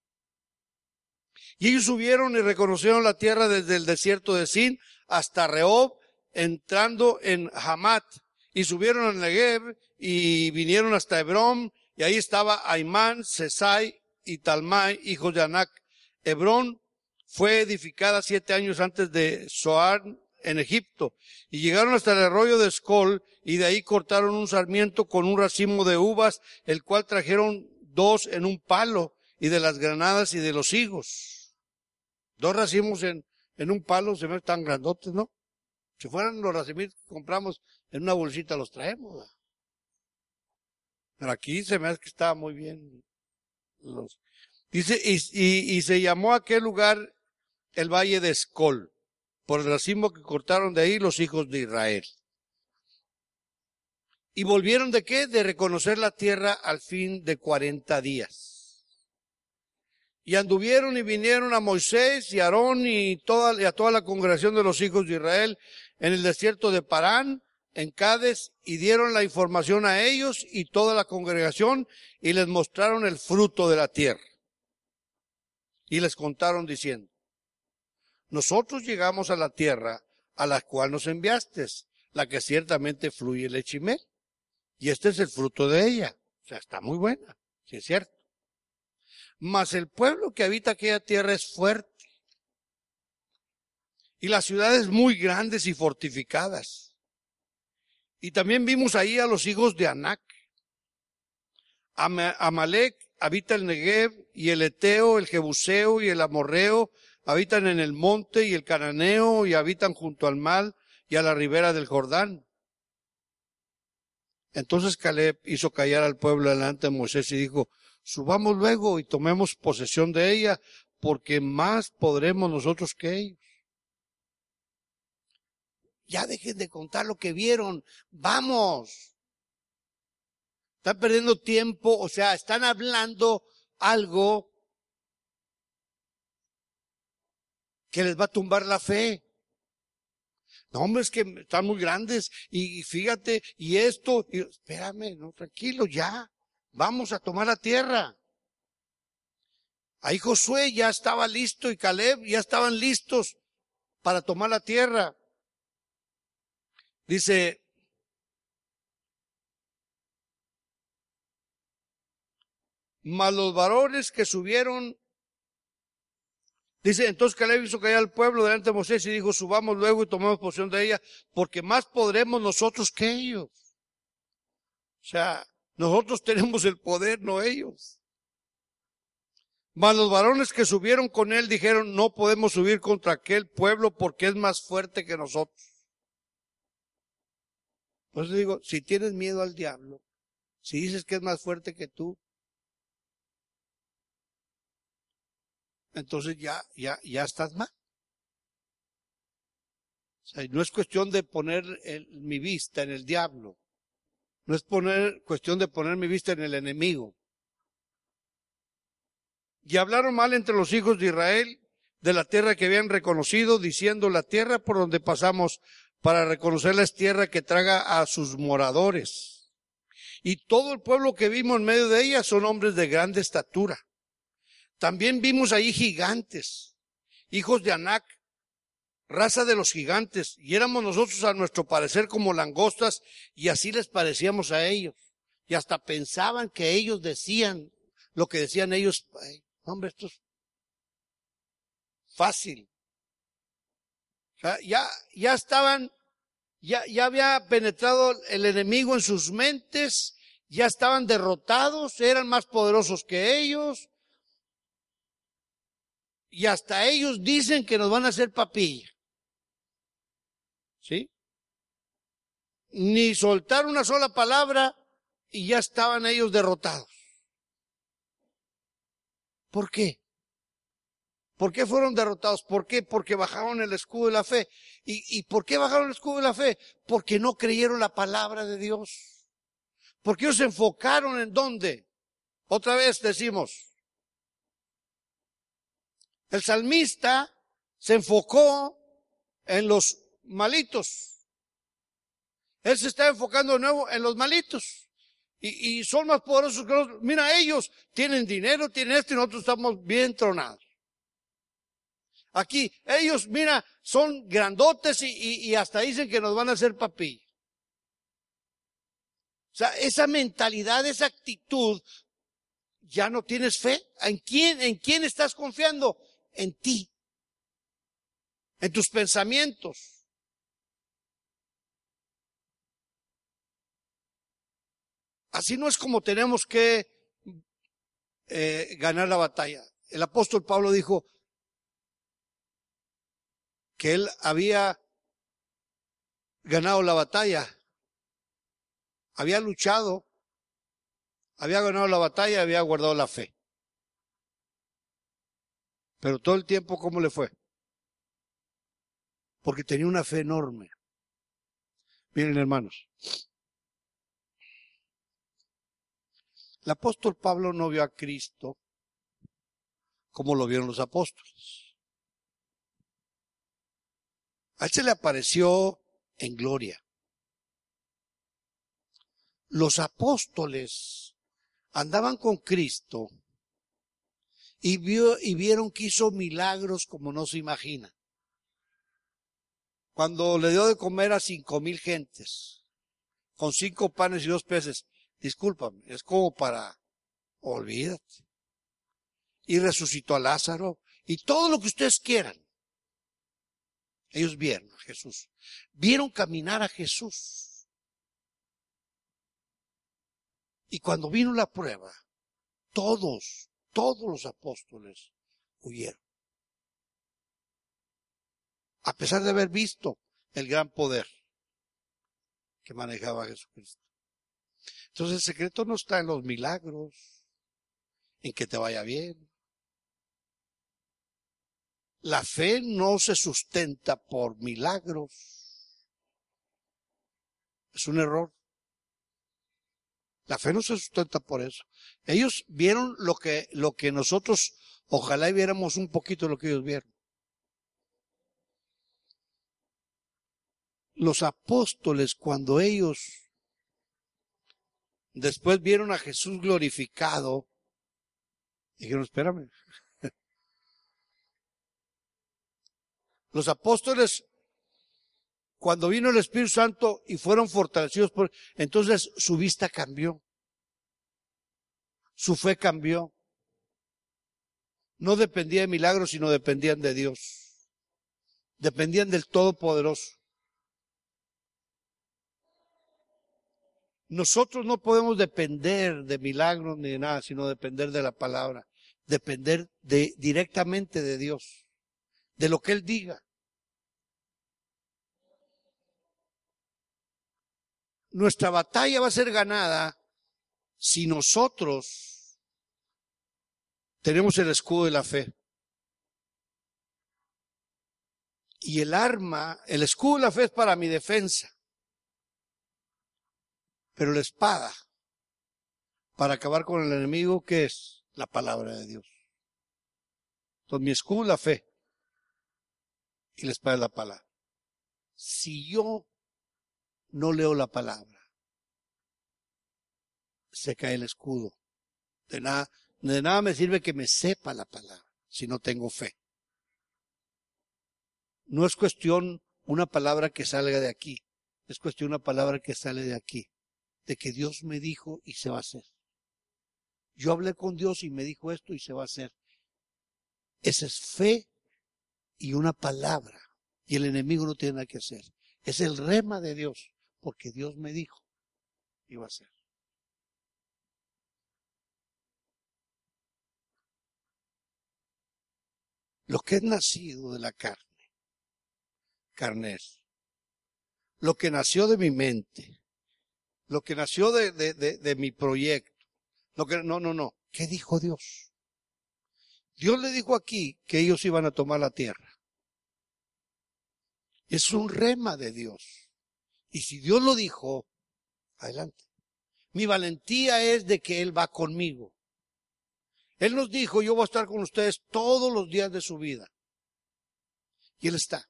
Y ellos subieron y reconocieron la tierra desde el desierto de Sin hasta Rehob, entrando en Hamat, y subieron al Negev y vinieron hasta Hebrón, y ahí estaba Aimán, Sesai y Talmai, hijos de Anac. Hebrón fue edificada siete años antes de Soar, en Egipto. Y llegaron hasta el arroyo de Escol y de ahí cortaron un sarmiento con un racimo de uvas, el cual trajeron dos en un palo y de las granadas y de los higos. Dos racimos en, en un palo se ven tan grandotes, ¿no? Si fueran los racimos que compramos en una bolsita los traemos. Pero aquí se me hace que estaba muy bien. Los... Dice, y, y, y se llamó aquel lugar el Valle de Escol por el racimo que cortaron de ahí los hijos de Israel. ¿Y volvieron de qué? De reconocer la tierra al fin de cuarenta días. Y anduvieron y vinieron a Moisés y Aarón y, y a toda la congregación de los hijos de Israel en el desierto de Parán, en Cádiz, y dieron la información a ellos y toda la congregación y les mostraron el fruto de la tierra. Y les contaron diciendo, nosotros llegamos a la tierra a la cual nos enviaste, la que ciertamente fluye leche y. Y este es el fruto de ella. O sea, está muy buena, si es cierto. Mas el pueblo que habita aquella tierra es fuerte. Y las ciudades muy grandes y fortificadas. Y también vimos ahí a los hijos de Anac. Amalek habita el Negev, y el Eteo, el Jebuseo y el Amorreo, habitan en el monte y el Cananeo, y habitan junto al mal y a la ribera del Jordán. Entonces Caleb hizo callar al pueblo delante de Moisés y dijo, subamos luego y tomemos posesión de ella, porque más podremos nosotros que ellos. Ya dejen de contar lo que vieron. Vamos. Están perdiendo tiempo, o sea, están hablando algo que les va a tumbar la fe. No, hombre, es que están muy grandes y, fíjate, y esto, y, espérame, no, tranquilo, ya, vamos a tomar la tierra. Ahí Josué ya estaba listo y Caleb ya estaban listos para tomar la tierra. Dice, mas los varones que subieron, dice, entonces Caleb hizo callar al pueblo delante de Moisés y dijo, subamos luego y tomemos posesión de ella, porque más podremos nosotros que ellos. O sea, nosotros tenemos el poder, no ellos. Mas los varones que subieron con él dijeron, no podemos subir contra aquel pueblo porque es más fuerte que nosotros. Pues digo, si tienes miedo al diablo, si dices que es más fuerte que tú, entonces ya, ya, ya estás mal. No es cuestión de poner mi vista en el diablo. No es poner, cuestión de poner mi vista en el enemigo. Y hablaron mal entre los hijos de Israel de la tierra que habían reconocido, diciendo, la tierra por donde pasamos para reconocerla es tierra que traga a sus moradores. Y todo el pueblo que vimos en medio de ella son hombres de grande estatura. También vimos ahí gigantes, hijos de Anac, raza de los gigantes, y éramos nosotros a nuestro parecer como langostas, y así les parecíamos a ellos. Y hasta pensaban que ellos decían lo que decían ellos. hombre, esto es fácil. ya, ya estaban, ya, ya había penetrado el enemigo en sus mentes, ya estaban derrotados, eran más poderosos que ellos, y hasta ellos dicen que nos van a hacer papilla. ¿Sí? Ni soltar una sola palabra y ya estaban ellos derrotados. ¿Por qué? ¿Por qué fueron derrotados? ¿Por qué? Porque bajaron el escudo de la fe. ¿Y, ¿Y por qué bajaron el escudo de la fe? Porque no creyeron la palabra de Dios. Porque ellos se enfocaron en dónde. Otra vez decimos, el salmista se enfocó en los malitos. Él se está enfocando de nuevo en los malitos. Y, son más poderosos que nosotros. Mira, ellos tienen dinero, tienen esto y nosotros estamos bien tronados. Aquí, ellos, mira, son grandotes y, hasta dicen que nos van a hacer papilla. O sea, esa mentalidad, esa actitud, ya no tienes fe. ¿En quién, en quién estás confiando? En ti, en tus pensamientos. Así no es como tenemos que eh, ganar la batalla. El apóstol Pablo dijo que él había ganado la batalla, había luchado, había ganado la batalla, había guardado la fe. Pero todo el tiempo, ¿cómo le fue? Porque tenía una fe enorme. Miren, hermanos. El apóstol Pablo no vio a Cristo como lo vieron los apóstoles. A él se le apareció en gloria. Los apóstoles andaban con Cristo y, vio, y vieron que hizo milagros como no se imagina. Cuando le dio de comer a cinco mil gentes, con cinco panes y dos peces, discúlpame, es como para, olvídate. Y resucitó a Lázaro y todo lo que ustedes quieran. Ellos vieron a Jesús. Vieron caminar a Jesús. Y cuando vino la prueba, todos, todos los apóstoles huyeron. A pesar de haber visto el gran poder que manejaba Jesucristo. Entonces el secreto no está en los milagros, en que te vaya bien. La fe no se sustenta por milagros. Es un error. La fe no se sustenta por eso. Ellos vieron lo que, lo que nosotros, ojalá viéramos un poquito de lo que ellos vieron. Los apóstoles, cuando ellos después vieron a Jesús glorificado, dijeron, espérame. [laughs] Los apóstoles, cuando vino el Espíritu Santo y fueron fortalecidos por, entonces su vista cambió. Su fe cambió. No dependía de milagros, sino dependían de Dios. Dependían del Todopoderoso. Nosotros no podemos depender de milagros ni de nada, sino depender de la palabra, depender de, directamente de Dios, de lo que Él diga. Nuestra batalla va a ser ganada si nosotros tenemos el escudo de la fe. Y el arma, el escudo de la fe es para mi defensa. Pero la espada, para acabar con el enemigo, ¿qué es? La palabra de Dios. Entonces mi escudo es la fe y la espada es la palabra. Si yo no leo la palabra, se cae el escudo. De nada, de nada me sirve que me sepa la palabra si no tengo fe. No es cuestión una palabra que salga de aquí, es cuestión una palabra que sale de aquí de que Dios me dijo y se va a hacer. Yo hablé con Dios y me dijo esto y se va a hacer. Esa es fe y una palabra. Y el enemigo no tiene nada que hacer. Es el rema de Dios, porque Dios me dijo va a ser. Lo que es nacido de la carne, es. Lo que nació de mi mente, lo que nació de, de, de, mi proyecto. Lo que, no, no, no. ¿Qué dijo Dios? Dios le dijo aquí que ellos iban a tomar la tierra. Es un rema de Dios. Y si Dios lo dijo, adelante. Mi valentía es de que Él va conmigo. Él nos dijo, yo voy a estar con ustedes todos los días de su vida. Y Él está.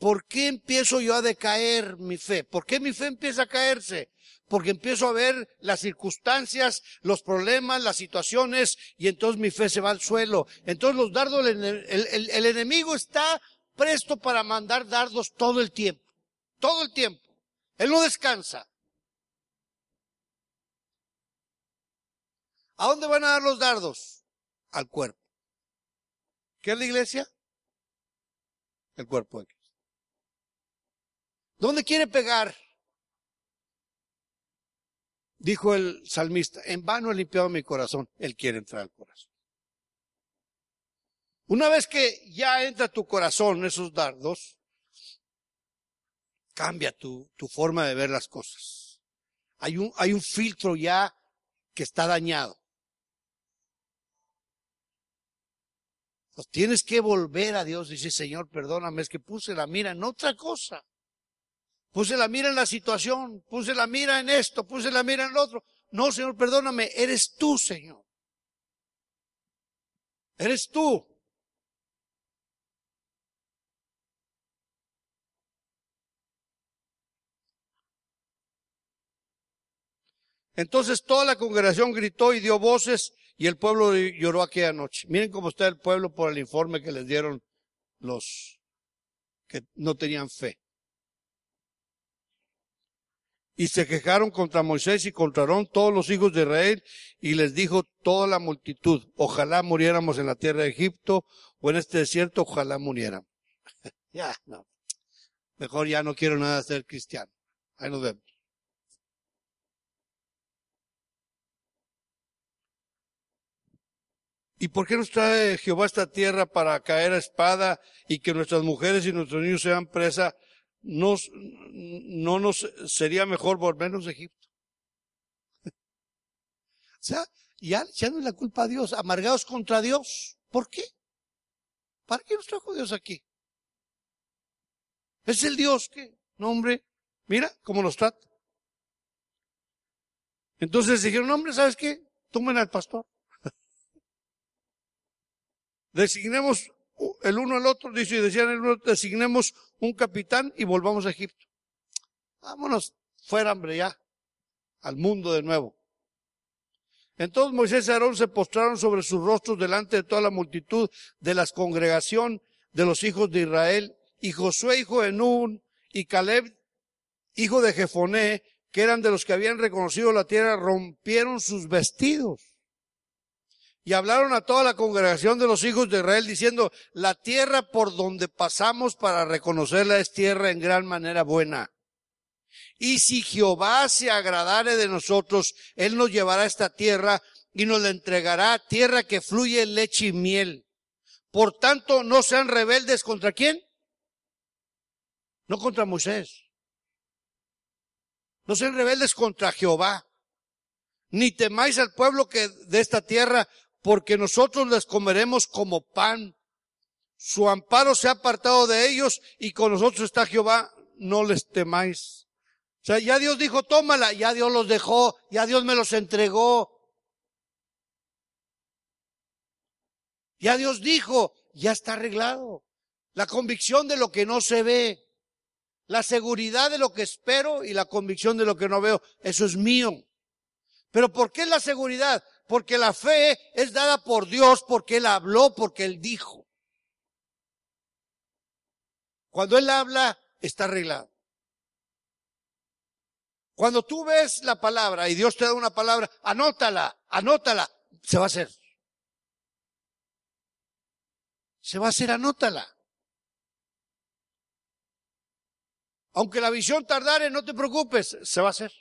¿Por qué empiezo yo a decaer mi fe? ¿Por qué mi fe empieza a caerse? Porque empiezo a ver las circunstancias, los problemas, las situaciones y entonces mi fe se va al suelo. Entonces los dardos, el, enemigo está presto para mandar dardos todo el tiempo. Todo el tiempo. Él no descansa. ¿A dónde van a dar los dardos? Al cuerpo. ¿Qué es la iglesia? El cuerpo de Cristo. ¿Dónde quiere pegar? Dijo el salmista, en vano he limpiado mi corazón. Él quiere entrar al corazón. Una vez que ya entra tu corazón esos dardos, cambia tu, tu forma de ver las cosas. Hay un, hay un filtro ya que está dañado. tienes que volver a Dios y decir, Señor, perdóname, es que puse la mira en otra cosa. Puse la mira en la situación, puse la mira en esto, puse la mira en lo otro. No, Señor, perdóname, eres tú, Señor. Eres tú. Entonces toda la congregación gritó y dio voces y el pueblo lloró aquella noche. Miren cómo está el pueblo por el informe que les dieron los que no tenían fe. Y se quejaron contra Moisés y contra todos los hijos de Israel y les dijo toda la multitud, ojalá muriéramos en la tierra de Egipto o en este desierto, ojalá muriéramos. [laughs] ya, no. Mejor ya no quiero nada ser cristiano. Ahí nos vemos. ¿Y por qué nos trae Jehová esta tierra para caer a espada y que nuestras mujeres y nuestros niños sean presa? Nos, no nos sería mejor volvernos a Egipto. o sea, ya echando la culpa a Dios, amargados contra Dios. ¿Por qué? ¿Para qué nos trajo Dios aquí? Es el Dios que, no hombre, mira cómo nos trata. Entonces dijeron, hombre, ¿sabes qué? Tomen al pastor. Designemos el uno al otro, dice, y decían el uno, designemos un capitán y volvamos a Egipto. Vámonos fuera, hombre, ya, al mundo de nuevo. Entonces Moisés y Aarón se postraron sobre sus rostros delante de toda la multitud de la congregación de los hijos de Israel, y Josué, hijo de Nun, y Caleb, hijo de Jefoné, que eran de los que habían reconocido la tierra, rompieron sus vestidos y hablaron a toda la congregación de los hijos de Israel diciendo, la tierra por donde pasamos para reconocerla es tierra en gran manera buena. Y si Jehová se agradare de nosotros, Él nos llevará a esta tierra y nos la entregará, tierra que fluye leche y miel. Por tanto, no sean rebeldes contra quién? No contra Moisés. No sean rebeldes contra Jehová. Ni temáis al pueblo que de esta tierra, porque nosotros les comeremos como pan. Su amparo se ha apartado de ellos y con nosotros está Jehová, no les temáis. O sea, ya Dios dijo, tómala, ya Dios los dejó, ya Dios me los entregó. Ya Dios dijo, ya está arreglado. La convicción de lo que no se ve, la seguridad de lo que espero y la convicción de lo que no veo, eso es mío. Pero ¿por qué la seguridad? Porque la fe es dada por Dios, porque Él habló, porque Él dijo. Cuando Él habla, está arreglado. Cuando tú ves la palabra y Dios te da una palabra, anótala, anótala, se va a hacer. Se va a hacer, anótala. Aunque la visión tardare, no te preocupes, se va a hacer.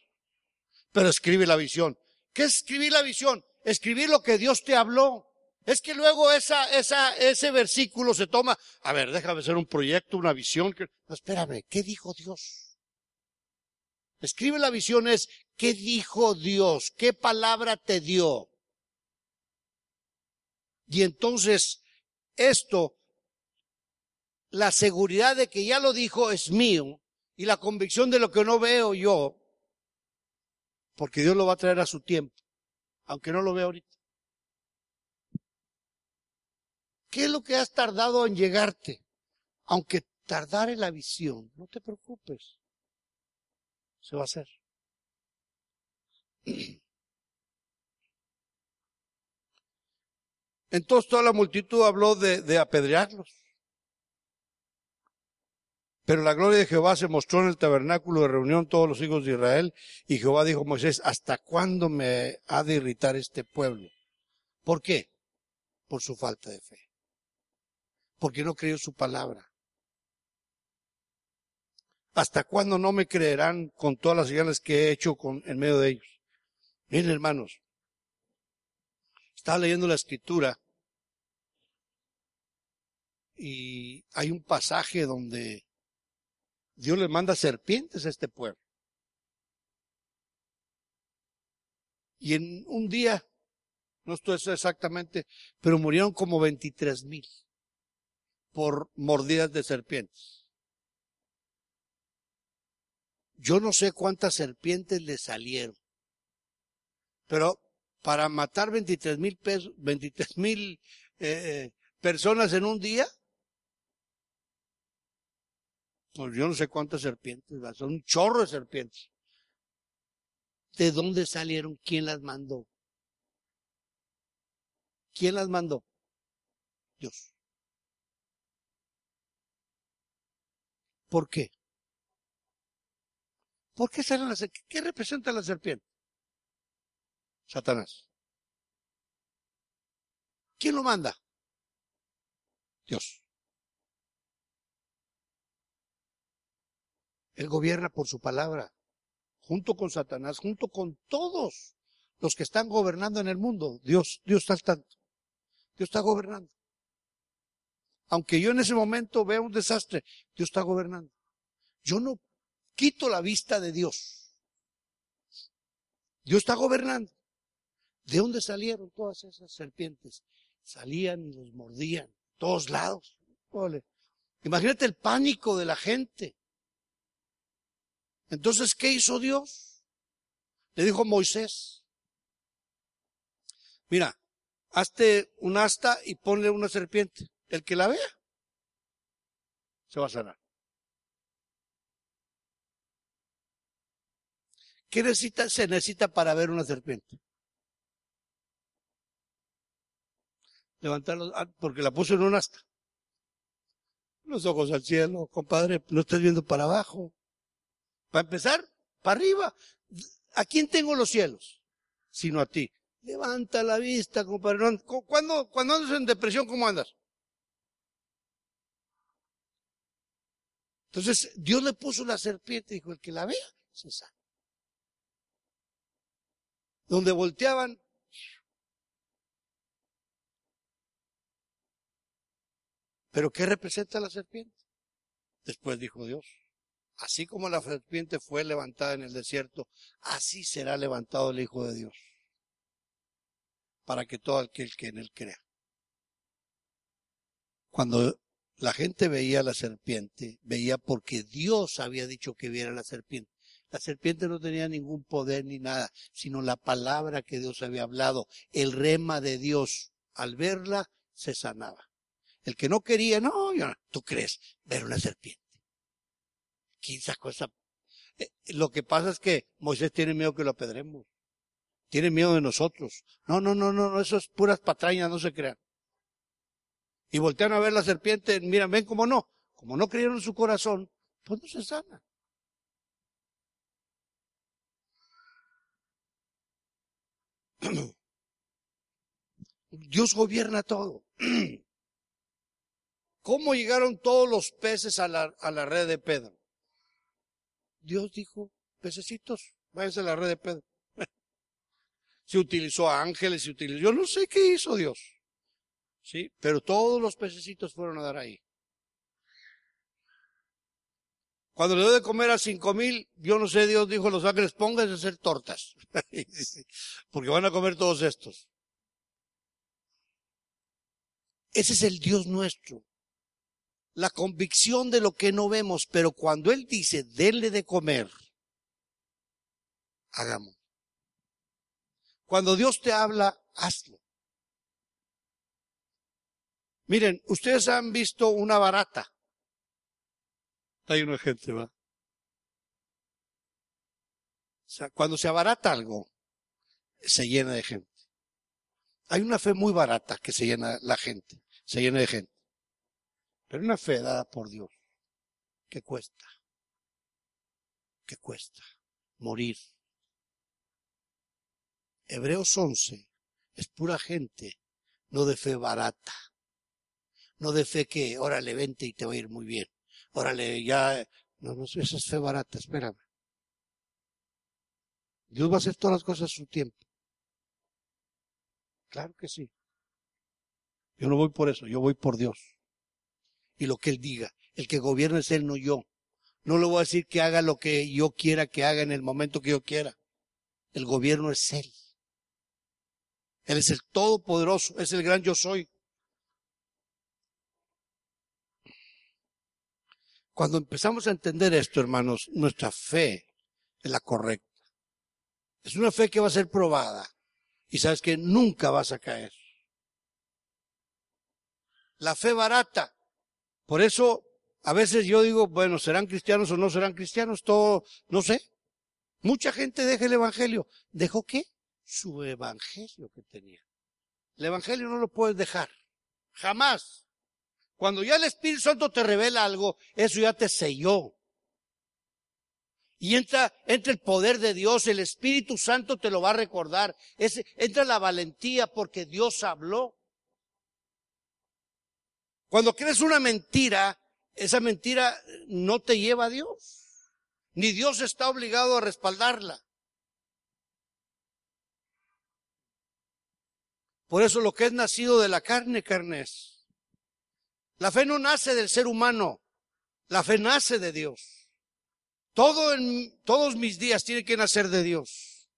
Pero escribe la visión. ¿Qué es escribir la visión? Escribir lo que Dios te habló. Es que luego esa, ese versículo se toma, a ver, déjame hacer un proyecto, una visión. Que, espérame, ¿qué dijo Dios? Escribe la visión es, ¿qué dijo Dios? ¿Qué palabra te dio? Y entonces, esto, la seguridad de que ya lo dijo es mío y la convicción de lo que no veo yo, porque Dios lo va a traer a su tiempo aunque no lo vea ahorita. ¿Qué es lo que has tardado en llegarte? Aunque tardare la visión, no te preocupes. Se va a hacer. [clears throat] Entonces toda la multitud habló de, de apedrearlos. Pero la gloria de Jehová se mostró en el tabernáculo de reunión todos los hijos de Israel y Jehová dijo a Moisés, ¿hasta cuándo me ha de irritar este pueblo? ¿Por qué? Por su falta de fe. Porque no creyó su palabra. ¿Hasta cuándo no me creerán con todas las señales que he hecho en medio de ellos? Miren hermanos, estaba leyendo la escritura y hay un pasaje donde Dios le manda serpientes a este pueblo. Y en un día, no estoy exactamente, pero murieron como 23 mil por mordidas de serpientes. Yo no sé cuántas serpientes le salieron, pero para matar 23 mil pesos, 23 mil eh, eh, personas en un día, pues yo no sé cuántas serpientes, son un chorro de serpientes. ¿De dónde salieron? ¿Quién las mandó? ¿Quién las mandó? Dios. ¿Por qué? ¿Por qué salen las serpientes? ¿Qué representa la serpiente? Satanás. ¿Quién lo manda? Dios. Él gobierna por su palabra, junto con Satanás, junto con todos los que están gobernando en el mundo. Dios, Dios está al tanto. Dios está gobernando. Aunque yo en ese momento vea un desastre, Dios está gobernando. Yo no quito la vista de Dios. Dios está gobernando. ¿De dónde salieron todas esas serpientes? Salían y los mordían, todos lados. Imagínate el pánico de la gente. Entonces, ¿qué hizo Dios? Le dijo Moisés, mira, hazte un asta y ponle una serpiente. El que la vea, se va a sanar. ¿Qué necesita, se necesita para ver una serpiente? Levantarlos, ah, porque la puso en un asta. Los ojos al cielo, compadre, no estés viendo para abajo. Para empezar, para arriba. ¿A quién tengo los cielos? Sino a ti. Levanta la vista, compadre. ¿Cuándo, cuando andas en depresión, cómo andas? Entonces, Dios le puso la serpiente y dijo, el que la vea, se sana. Donde volteaban, ¿Pero qué representa la serpiente? Después dijo Dios, así como la serpiente fue levantada en el desierto, así será levantado el Hijo de Dios, para que todo aquel que en él crea. Cuando la gente veía la serpiente, veía porque Dios había dicho que viera la serpiente. La serpiente no tenía ningún poder ni nada, sino la palabra que Dios había hablado, el rema de Dios. Al verla, se sanaba. El que no quería, no, yo, tú crees, ver una serpiente. ¿Quién sacó esa? Eh, lo que pasa es que Moisés tiene miedo que lo apedremos. Tiene miedo de nosotros. No, no, no, no, no, eso es puras patrañas, no se crean. Y voltean a ver la serpiente, miran, ven cómo no. Como no creyeron en su corazón, pues no se sana. [clears throat] Dios gobierna todo. [clears throat] ¿Cómo llegaron todos los peces a la, a la red de Pedro? Dios dijo, pececitos, váyanse a la red de Pedro. [laughs] se utilizó ángeles, se utilizó, yo no sé qué hizo Dios. Sí, pero todos los pececitos fueron a dar ahí. Cuando le dio de comer a cinco mil, yo no sé, Dios dijo a los ángeles, pónganse a hacer tortas. [laughs] Porque van a comer todos estos. Ese es el Dios nuestro la convicción de lo que no vemos, pero cuando Él dice, denle de comer, hagamos. Cuando Dios te habla, hazlo. Miren, ustedes han visto una barata. Hay una gente, va. O sea, cuando se abarata algo, se llena de gente. Hay una fe muy barata que se llena la gente, se llena de gente. Pero una fe dada por Dios, que cuesta, que cuesta morir. Hebreos 11 es pura gente, no de fe barata, no de fe que, órale, vente y te va a ir muy bien, órale, ya, no, no, esa es fe barata, espérame. Dios va a hacer todas las cosas a su tiempo. Claro que sí. Yo no voy por eso, yo voy por Dios y lo que Él diga. El que gobierna es Él, no yo. No le voy a decir que haga lo que yo quiera que haga en el momento que yo quiera. El gobierno es Él. Él es el Todopoderoso, es el gran yo soy. Cuando empezamos a entender esto, hermanos, nuestra fe es la correcta. Es una fe que va a ser probada. Y sabes que nunca vas a caer. La fe barata por eso, a veces yo digo, bueno, ¿serán cristianos o no serán cristianos? Todo, no sé. Mucha gente deja el evangelio. ¿Dejó qué? Su evangelio que tenía. El evangelio no lo puedes dejar. Jamás. Cuando ya el Espíritu Santo te revela algo, eso ya te selló. Y entra, entra el poder de Dios, el Espíritu Santo te lo va a recordar. entra la valentía porque Dios habló. Cuando crees una mentira, esa mentira no te lleva a Dios. Ni Dios está obligado a respaldarla. Por eso lo que es nacido de la carne, carne es. La fe no nace del ser humano, la fe nace de Dios. Todo en, todos mis días tiene que nacer de Dios.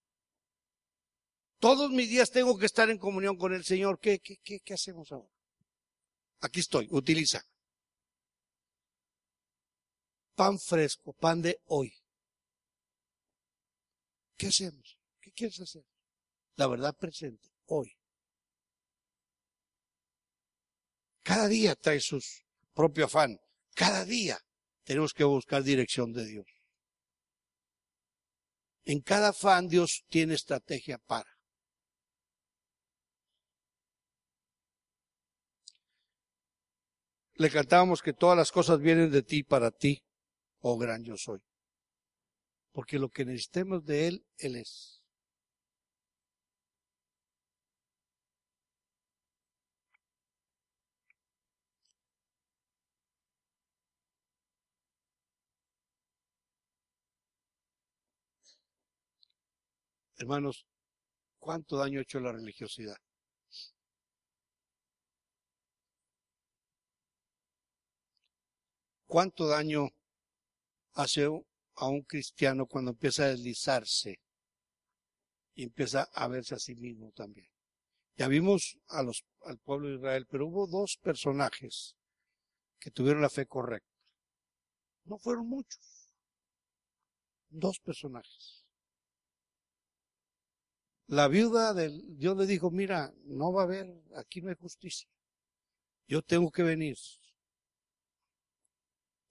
Todos mis días tengo que estar en comunión con el Señor. ¿Qué, qué, qué, qué hacemos ahora? Aquí estoy, utiliza. Pan fresco, pan de hoy. ¿Qué hacemos? ¿Qué quieres hacer? La verdad presente, hoy. Cada día trae su propio afán. Cada día tenemos que buscar dirección de Dios. En cada afán Dios tiene estrategia para. Le cantábamos que todas las cosas vienen de ti para ti, oh gran yo soy. Porque lo que necesitemos de Él, Él es. Hermanos, ¿cuánto daño ha hecho la religiosidad? ¿Cuánto daño hace a un cristiano cuando empieza a deslizarse y empieza a verse a sí mismo también? Ya vimos a los, al pueblo de Israel, pero hubo dos personajes que tuvieron la fe correcta. No fueron muchos. Dos personajes. La viuda del Dios le dijo, mira, no va a haber, aquí no hay justicia. Yo tengo que venir.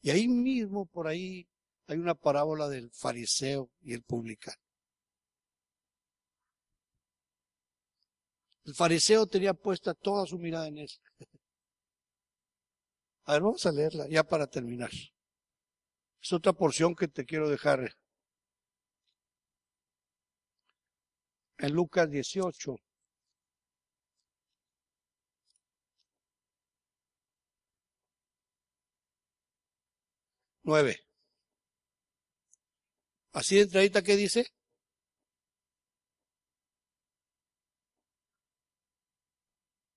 Y ahí mismo, por ahí, hay una parábola del fariseo y el publicano. El fariseo tenía puesta toda su mirada en él. [laughs] A ver, vamos a leerla ya para terminar. Es otra porción que te quiero dejar en Lucas 18. Nueve. Así de entradita, ¿qué dice?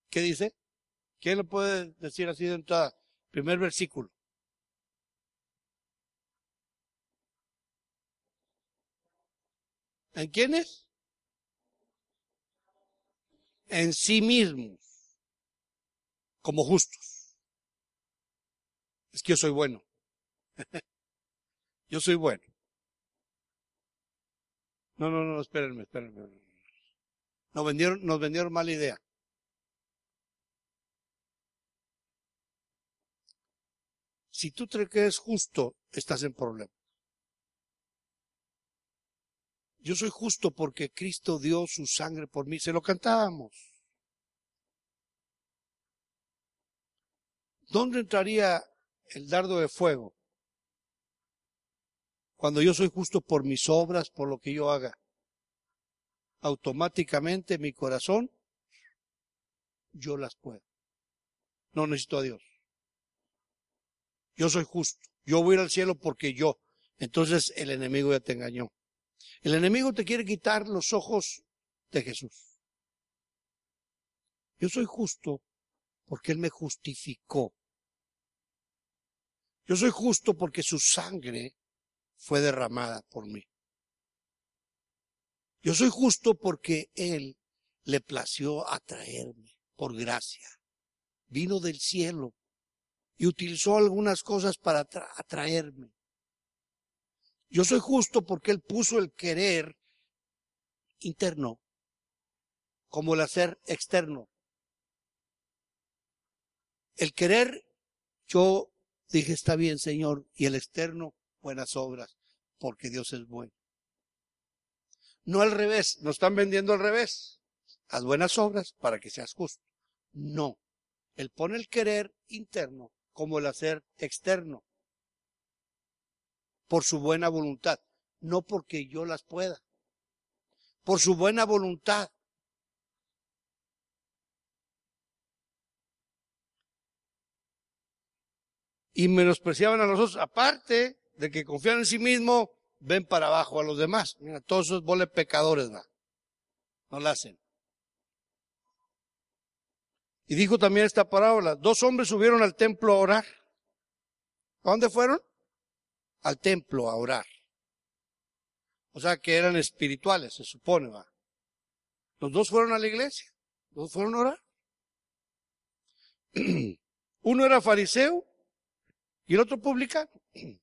¿Qué dice? ¿Quién lo puede decir así de entrada? Primer versículo. ¿En quiénes? en sí mismos como justos. Es que yo soy bueno. [laughs] yo soy bueno. No, no, no, espérenme, espérenme. Nos vendieron, nos vendieron mala idea. Si tú crees que es justo, estás en problema. Yo soy justo porque Cristo dio su sangre por mí. Se lo cantábamos. ¿Dónde entraría el dardo de fuego? Cuando yo soy justo por mis obras, por lo que yo haga. Automáticamente mi corazón, yo las puedo. No necesito a Dios. Yo soy justo. Yo voy a ir al cielo porque yo. Entonces el enemigo ya te engañó. El enemigo te quiere quitar los ojos de Jesús. Yo soy justo porque Él me justificó. Yo soy justo porque su sangre fue derramada por mí. Yo soy justo porque Él le plació atraerme por gracia. Vino del cielo y utilizó algunas cosas para atraerme. Yo soy justo porque Él puso el querer interno como el hacer externo. El querer, yo dije, está bien, Señor, y el externo, buenas obras, porque Dios es bueno. No al revés, nos están vendiendo al revés. Haz buenas obras para que seas justo. No. Él pone el querer interno como el hacer externo por su buena voluntad, no porque yo las pueda, por su buena voluntad. Y menospreciaban a los otros, aparte de que confían en sí mismo, ven para abajo a los demás. Mira, todos esos boles pecadores, ¿va? no lo hacen. Y dijo también esta parábola, dos hombres subieron al templo a orar. ¿A dónde fueron? Al templo a orar. O sea que eran espirituales, se supone, va. Los dos fueron a la iglesia, los dos fueron a orar. [clears throat] Uno era fariseo y el otro publicano. [clears throat]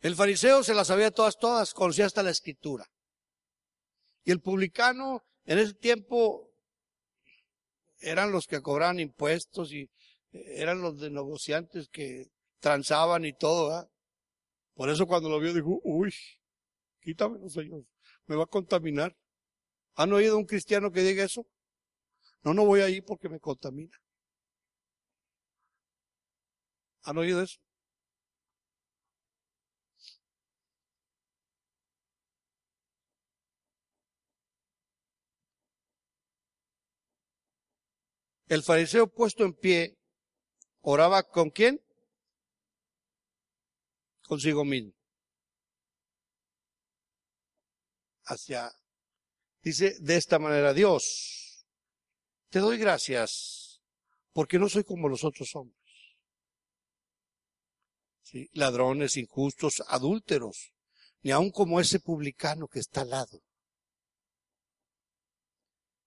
El fariseo se las sabía todas, todas, conocía hasta la escritura. Y el publicano en ese tiempo eran los que cobraban impuestos y eran los de negociantes que transaban y todo. Por eso cuando lo vio dijo, uy, quítamelo Señor, me va a contaminar. ¿Han oído un cristiano que diga eso? No, no voy ahí porque me contamina. ¿Han oído eso? El fariseo puesto en pie oraba con quién? Consigo mismo. Hacia, dice de esta manera, Dios, te doy gracias porque no soy como los otros hombres. Ladrones, injustos, adúlteros, ni aun como ese publicano que está al lado.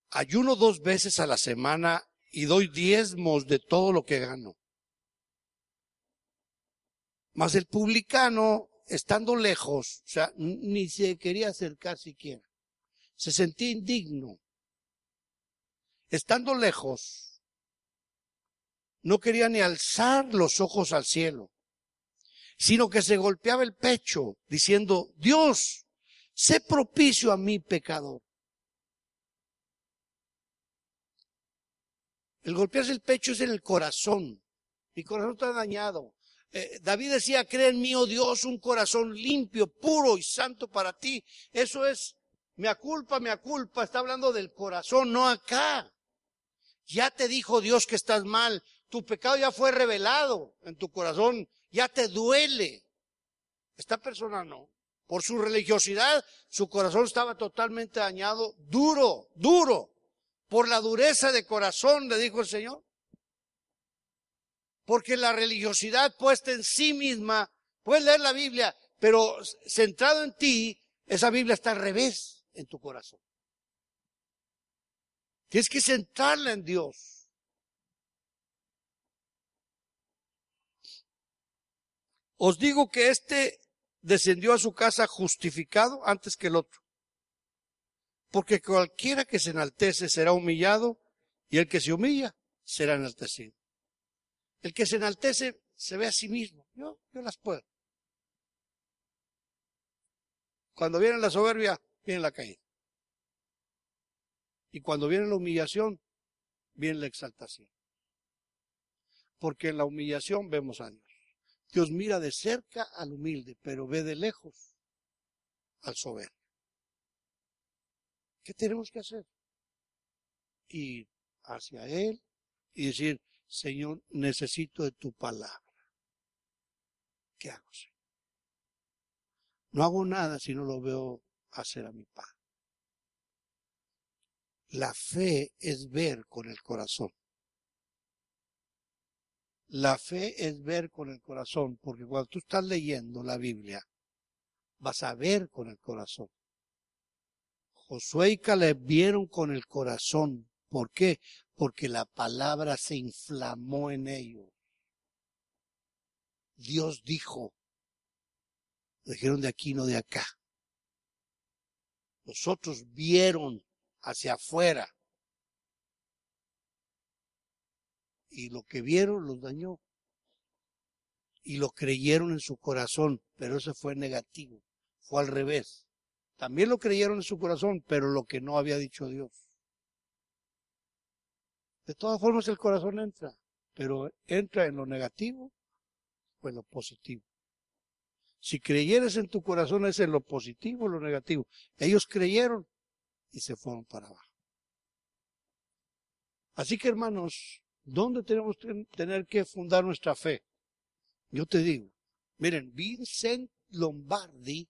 Ayuno dos veces a la semana y doy diezmos de todo lo que gano. Mas el publicano, estando lejos, o sea, ni se quería acercar siquiera. Se sentía indigno. Estando lejos, no quería ni alzar los ojos al cielo, sino que se golpeaba el pecho diciendo, Dios, sé propicio a mi pecador. El golpearse el pecho es en el corazón. Mi corazón está dañado. Eh, David decía, cree en mí, oh Dios, un corazón limpio, puro y santo para ti. Eso es, me culpa, me culpa. Está hablando del corazón, no acá. Ya te dijo Dios que estás mal. Tu pecado ya fue revelado en tu corazón. Ya te duele. Esta persona no. Por su religiosidad, su corazón estaba totalmente dañado, duro, duro por la dureza de corazón, le dijo el Señor. Porque la religiosidad puesta en sí misma, puedes leer la Biblia, pero centrado en ti, esa Biblia está al revés en tu corazón. Tienes que centrarla en Dios. Os digo que este descendió a su casa justificado antes que el otro porque cualquiera que se enaltece será humillado y el que se humilla será enaltecido. El que se enaltece se ve a sí mismo. Yo, yo las puedo. Cuando viene la soberbia, viene la caída. Y cuando viene la humillación, viene la exaltación. Porque en la humillación vemos a Dios. Dios mira de cerca al humilde, pero ve de lejos al soberbio. ¿Qué tenemos que hacer? Ir hacia Él y decir, Señor, necesito de tu palabra. ¿Qué hago, Señor? No hago nada si no lo veo hacer a mi Padre. La fe es ver con el corazón. La fe es ver con el corazón, porque cuando tú estás leyendo la Biblia, vas a ver con el corazón. Josué y Caleb vieron con el corazón. ¿Por qué? Porque la palabra se inflamó en ellos. Dios dijo, dijeron de aquí, no de acá. Los otros vieron hacia afuera. Y lo que vieron los dañó. Y lo creyeron en su corazón, pero eso fue negativo. Fue al revés. También lo creyeron en su corazón, pero lo que no había dicho Dios. De todas formas el corazón entra, pero entra en lo negativo o en lo positivo. Si creyeres en tu corazón es en lo positivo o lo negativo. Ellos creyeron y se fueron para abajo. Así que hermanos, ¿dónde tenemos que tener que fundar nuestra fe? Yo te digo, miren, Vincent Lombardi,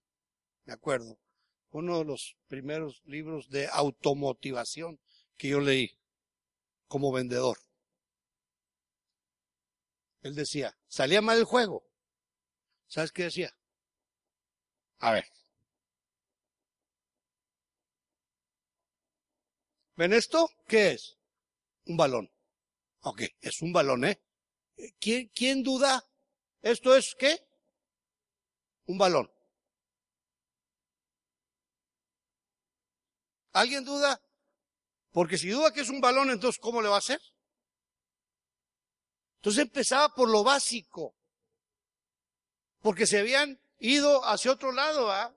me acuerdo, uno de los primeros libros de automotivación que yo leí. como vendedor. Él decía, salía mal el juego. ¿Sabes qué decía? A ver. ¿Ven esto? ¿Qué es? Un balón. Ok, es un balón, ¿eh? ¿Quién, quién duda? ¿Esto es qué? Un balón. ¿Alguien duda? Porque si duda que es un balón, entonces ¿cómo le va a hacer? Entonces empezaba por lo básico. Porque se habían ido hacia otro lado, ¿ah?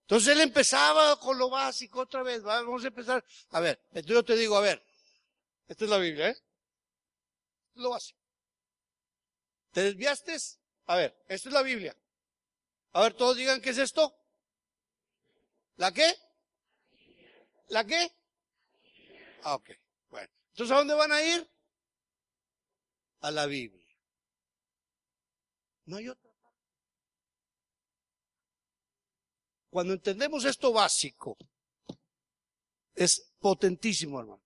Entonces él empezaba con lo básico otra vez, vamos a empezar. A ver, entonces yo te digo, a ver, esta es la Biblia, ¿eh? Lo básico. ¿Te desviaste? A ver, esta es la Biblia. A ver, todos digan qué es esto. ¿La qué? ¿La qué? Ah, ok. Bueno. Entonces, ¿a dónde van a ir? A la Biblia. No hay otra parte. Cuando entendemos esto básico, es potentísimo, hermanos.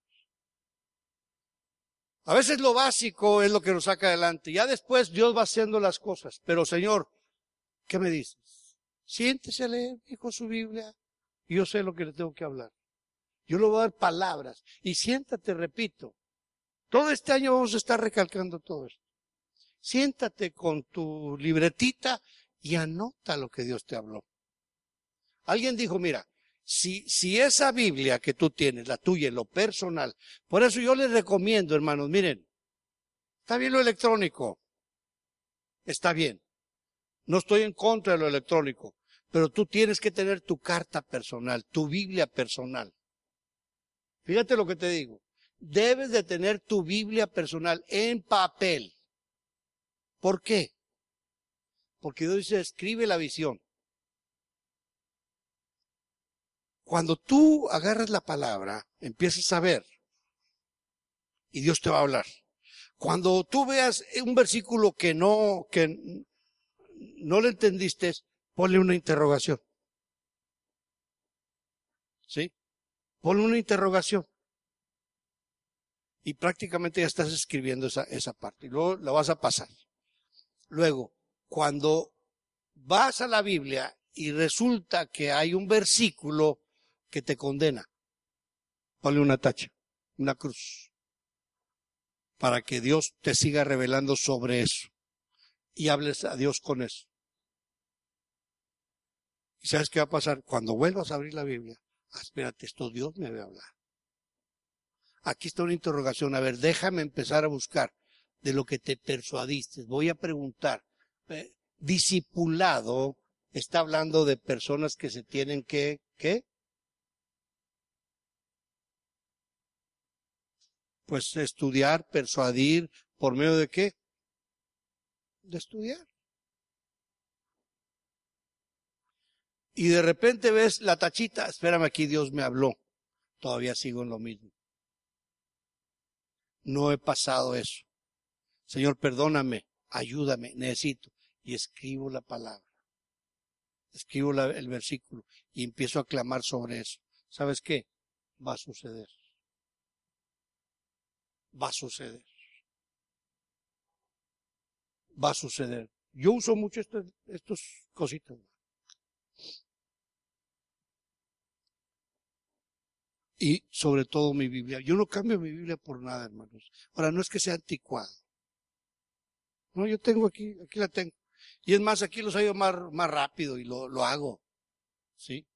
A veces lo básico es lo que nos saca adelante. Ya después Dios va haciendo las cosas. Pero Señor, ¿qué me dices? Siéntese a leer, hijo, su Biblia. Yo sé lo que le tengo que hablar. Yo le voy a dar palabras. Y siéntate, repito. Todo este año vamos a estar recalcando todo esto. Siéntate con tu libretita y anota lo que Dios te habló. Alguien dijo, mira, si, si esa Biblia que tú tienes, la tuya, lo personal, por eso yo les recomiendo, hermanos, miren, está bien lo electrónico, está bien. No estoy en contra de lo electrónico, pero tú tienes que tener tu carta personal, tu Biblia personal. Fíjate lo que te digo. Debes de tener tu Biblia personal en papel. ¿Por qué? Porque Dios dice, escribe la visión. Cuando tú agarras la palabra, empiezas a ver y Dios te va a hablar. Cuando tú veas un versículo que no, que no le entendiste, ponle una interrogación. ¿Sí? Ponle una interrogación. Y prácticamente ya estás escribiendo esa, esa parte. Y luego la vas a pasar. Luego, cuando vas a la Biblia y resulta que hay un versículo que te condena, ponle una tacha, una cruz, para que Dios te siga revelando sobre eso y hables a Dios con eso. ¿Y sabes qué va a pasar? Cuando vuelvas a abrir la Biblia, espérate, esto Dios me va a hablar. Aquí está una interrogación. A ver, déjame empezar a buscar de lo que te persuadiste. Voy a preguntar. Eh, discipulado está hablando de personas que se tienen que, ¿qué? Pues estudiar, persuadir, ¿por medio de qué? De estudiar. Y de repente ves la tachita, espérame aquí, Dios me habló. Todavía sigo en lo mismo. No he pasado eso. Señor, perdóname, ayúdame, necesito. Y escribo la palabra. Escribo el versículo y empiezo a clamar sobre eso. ¿Sabes qué? Va a suceder. Va a suceder. Va a suceder. Yo uso mucho estos, estos cositas. Y sobre todo mi Biblia. Yo no cambio mi Biblia por nada, hermanos. Ahora, no es que sea anticuado. No, yo tengo aquí, aquí la tengo. Y es más, aquí lo salgo más, más rápido y lo, lo hago. ¿Sí?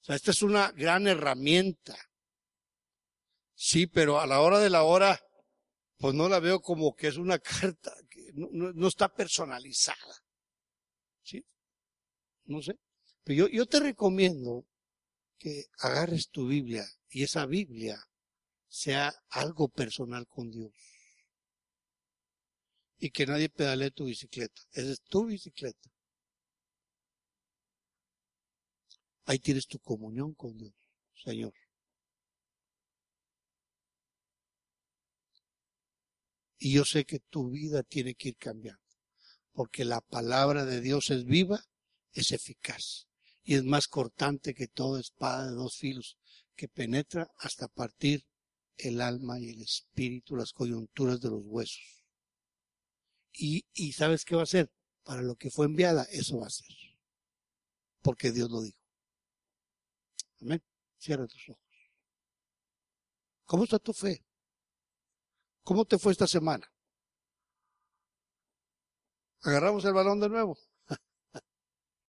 O sea, esta es una gran herramienta. Sí, pero a la hora de la hora, pues no la veo como que es una [laughs] carta que no, no, no está personalizada. ¿Sí? No sé. Pero yo, yo te recomiendo que agarres tu Biblia y esa Biblia sea algo personal con Dios. Y que nadie pedalee tu bicicleta. Esa es tu bicicleta. Ahí tienes tu comunión con Dios, Señor. Y yo sé que tu vida tiene que ir cambiando. Porque la palabra de Dios es viva, es eficaz y es más cortante que toda espada de dos filos, que penetra hasta partir el alma y el espíritu, las coyunturas de los huesos. Y, ¿sabes qué va a hacer? Para lo que fue enviada, eso va a ser. Porque Dios lo dijo. Amén. Cierra tus ojos. ¿Cómo está tu fe? ¿Cómo te fue esta semana? Agarramos el balón de nuevo.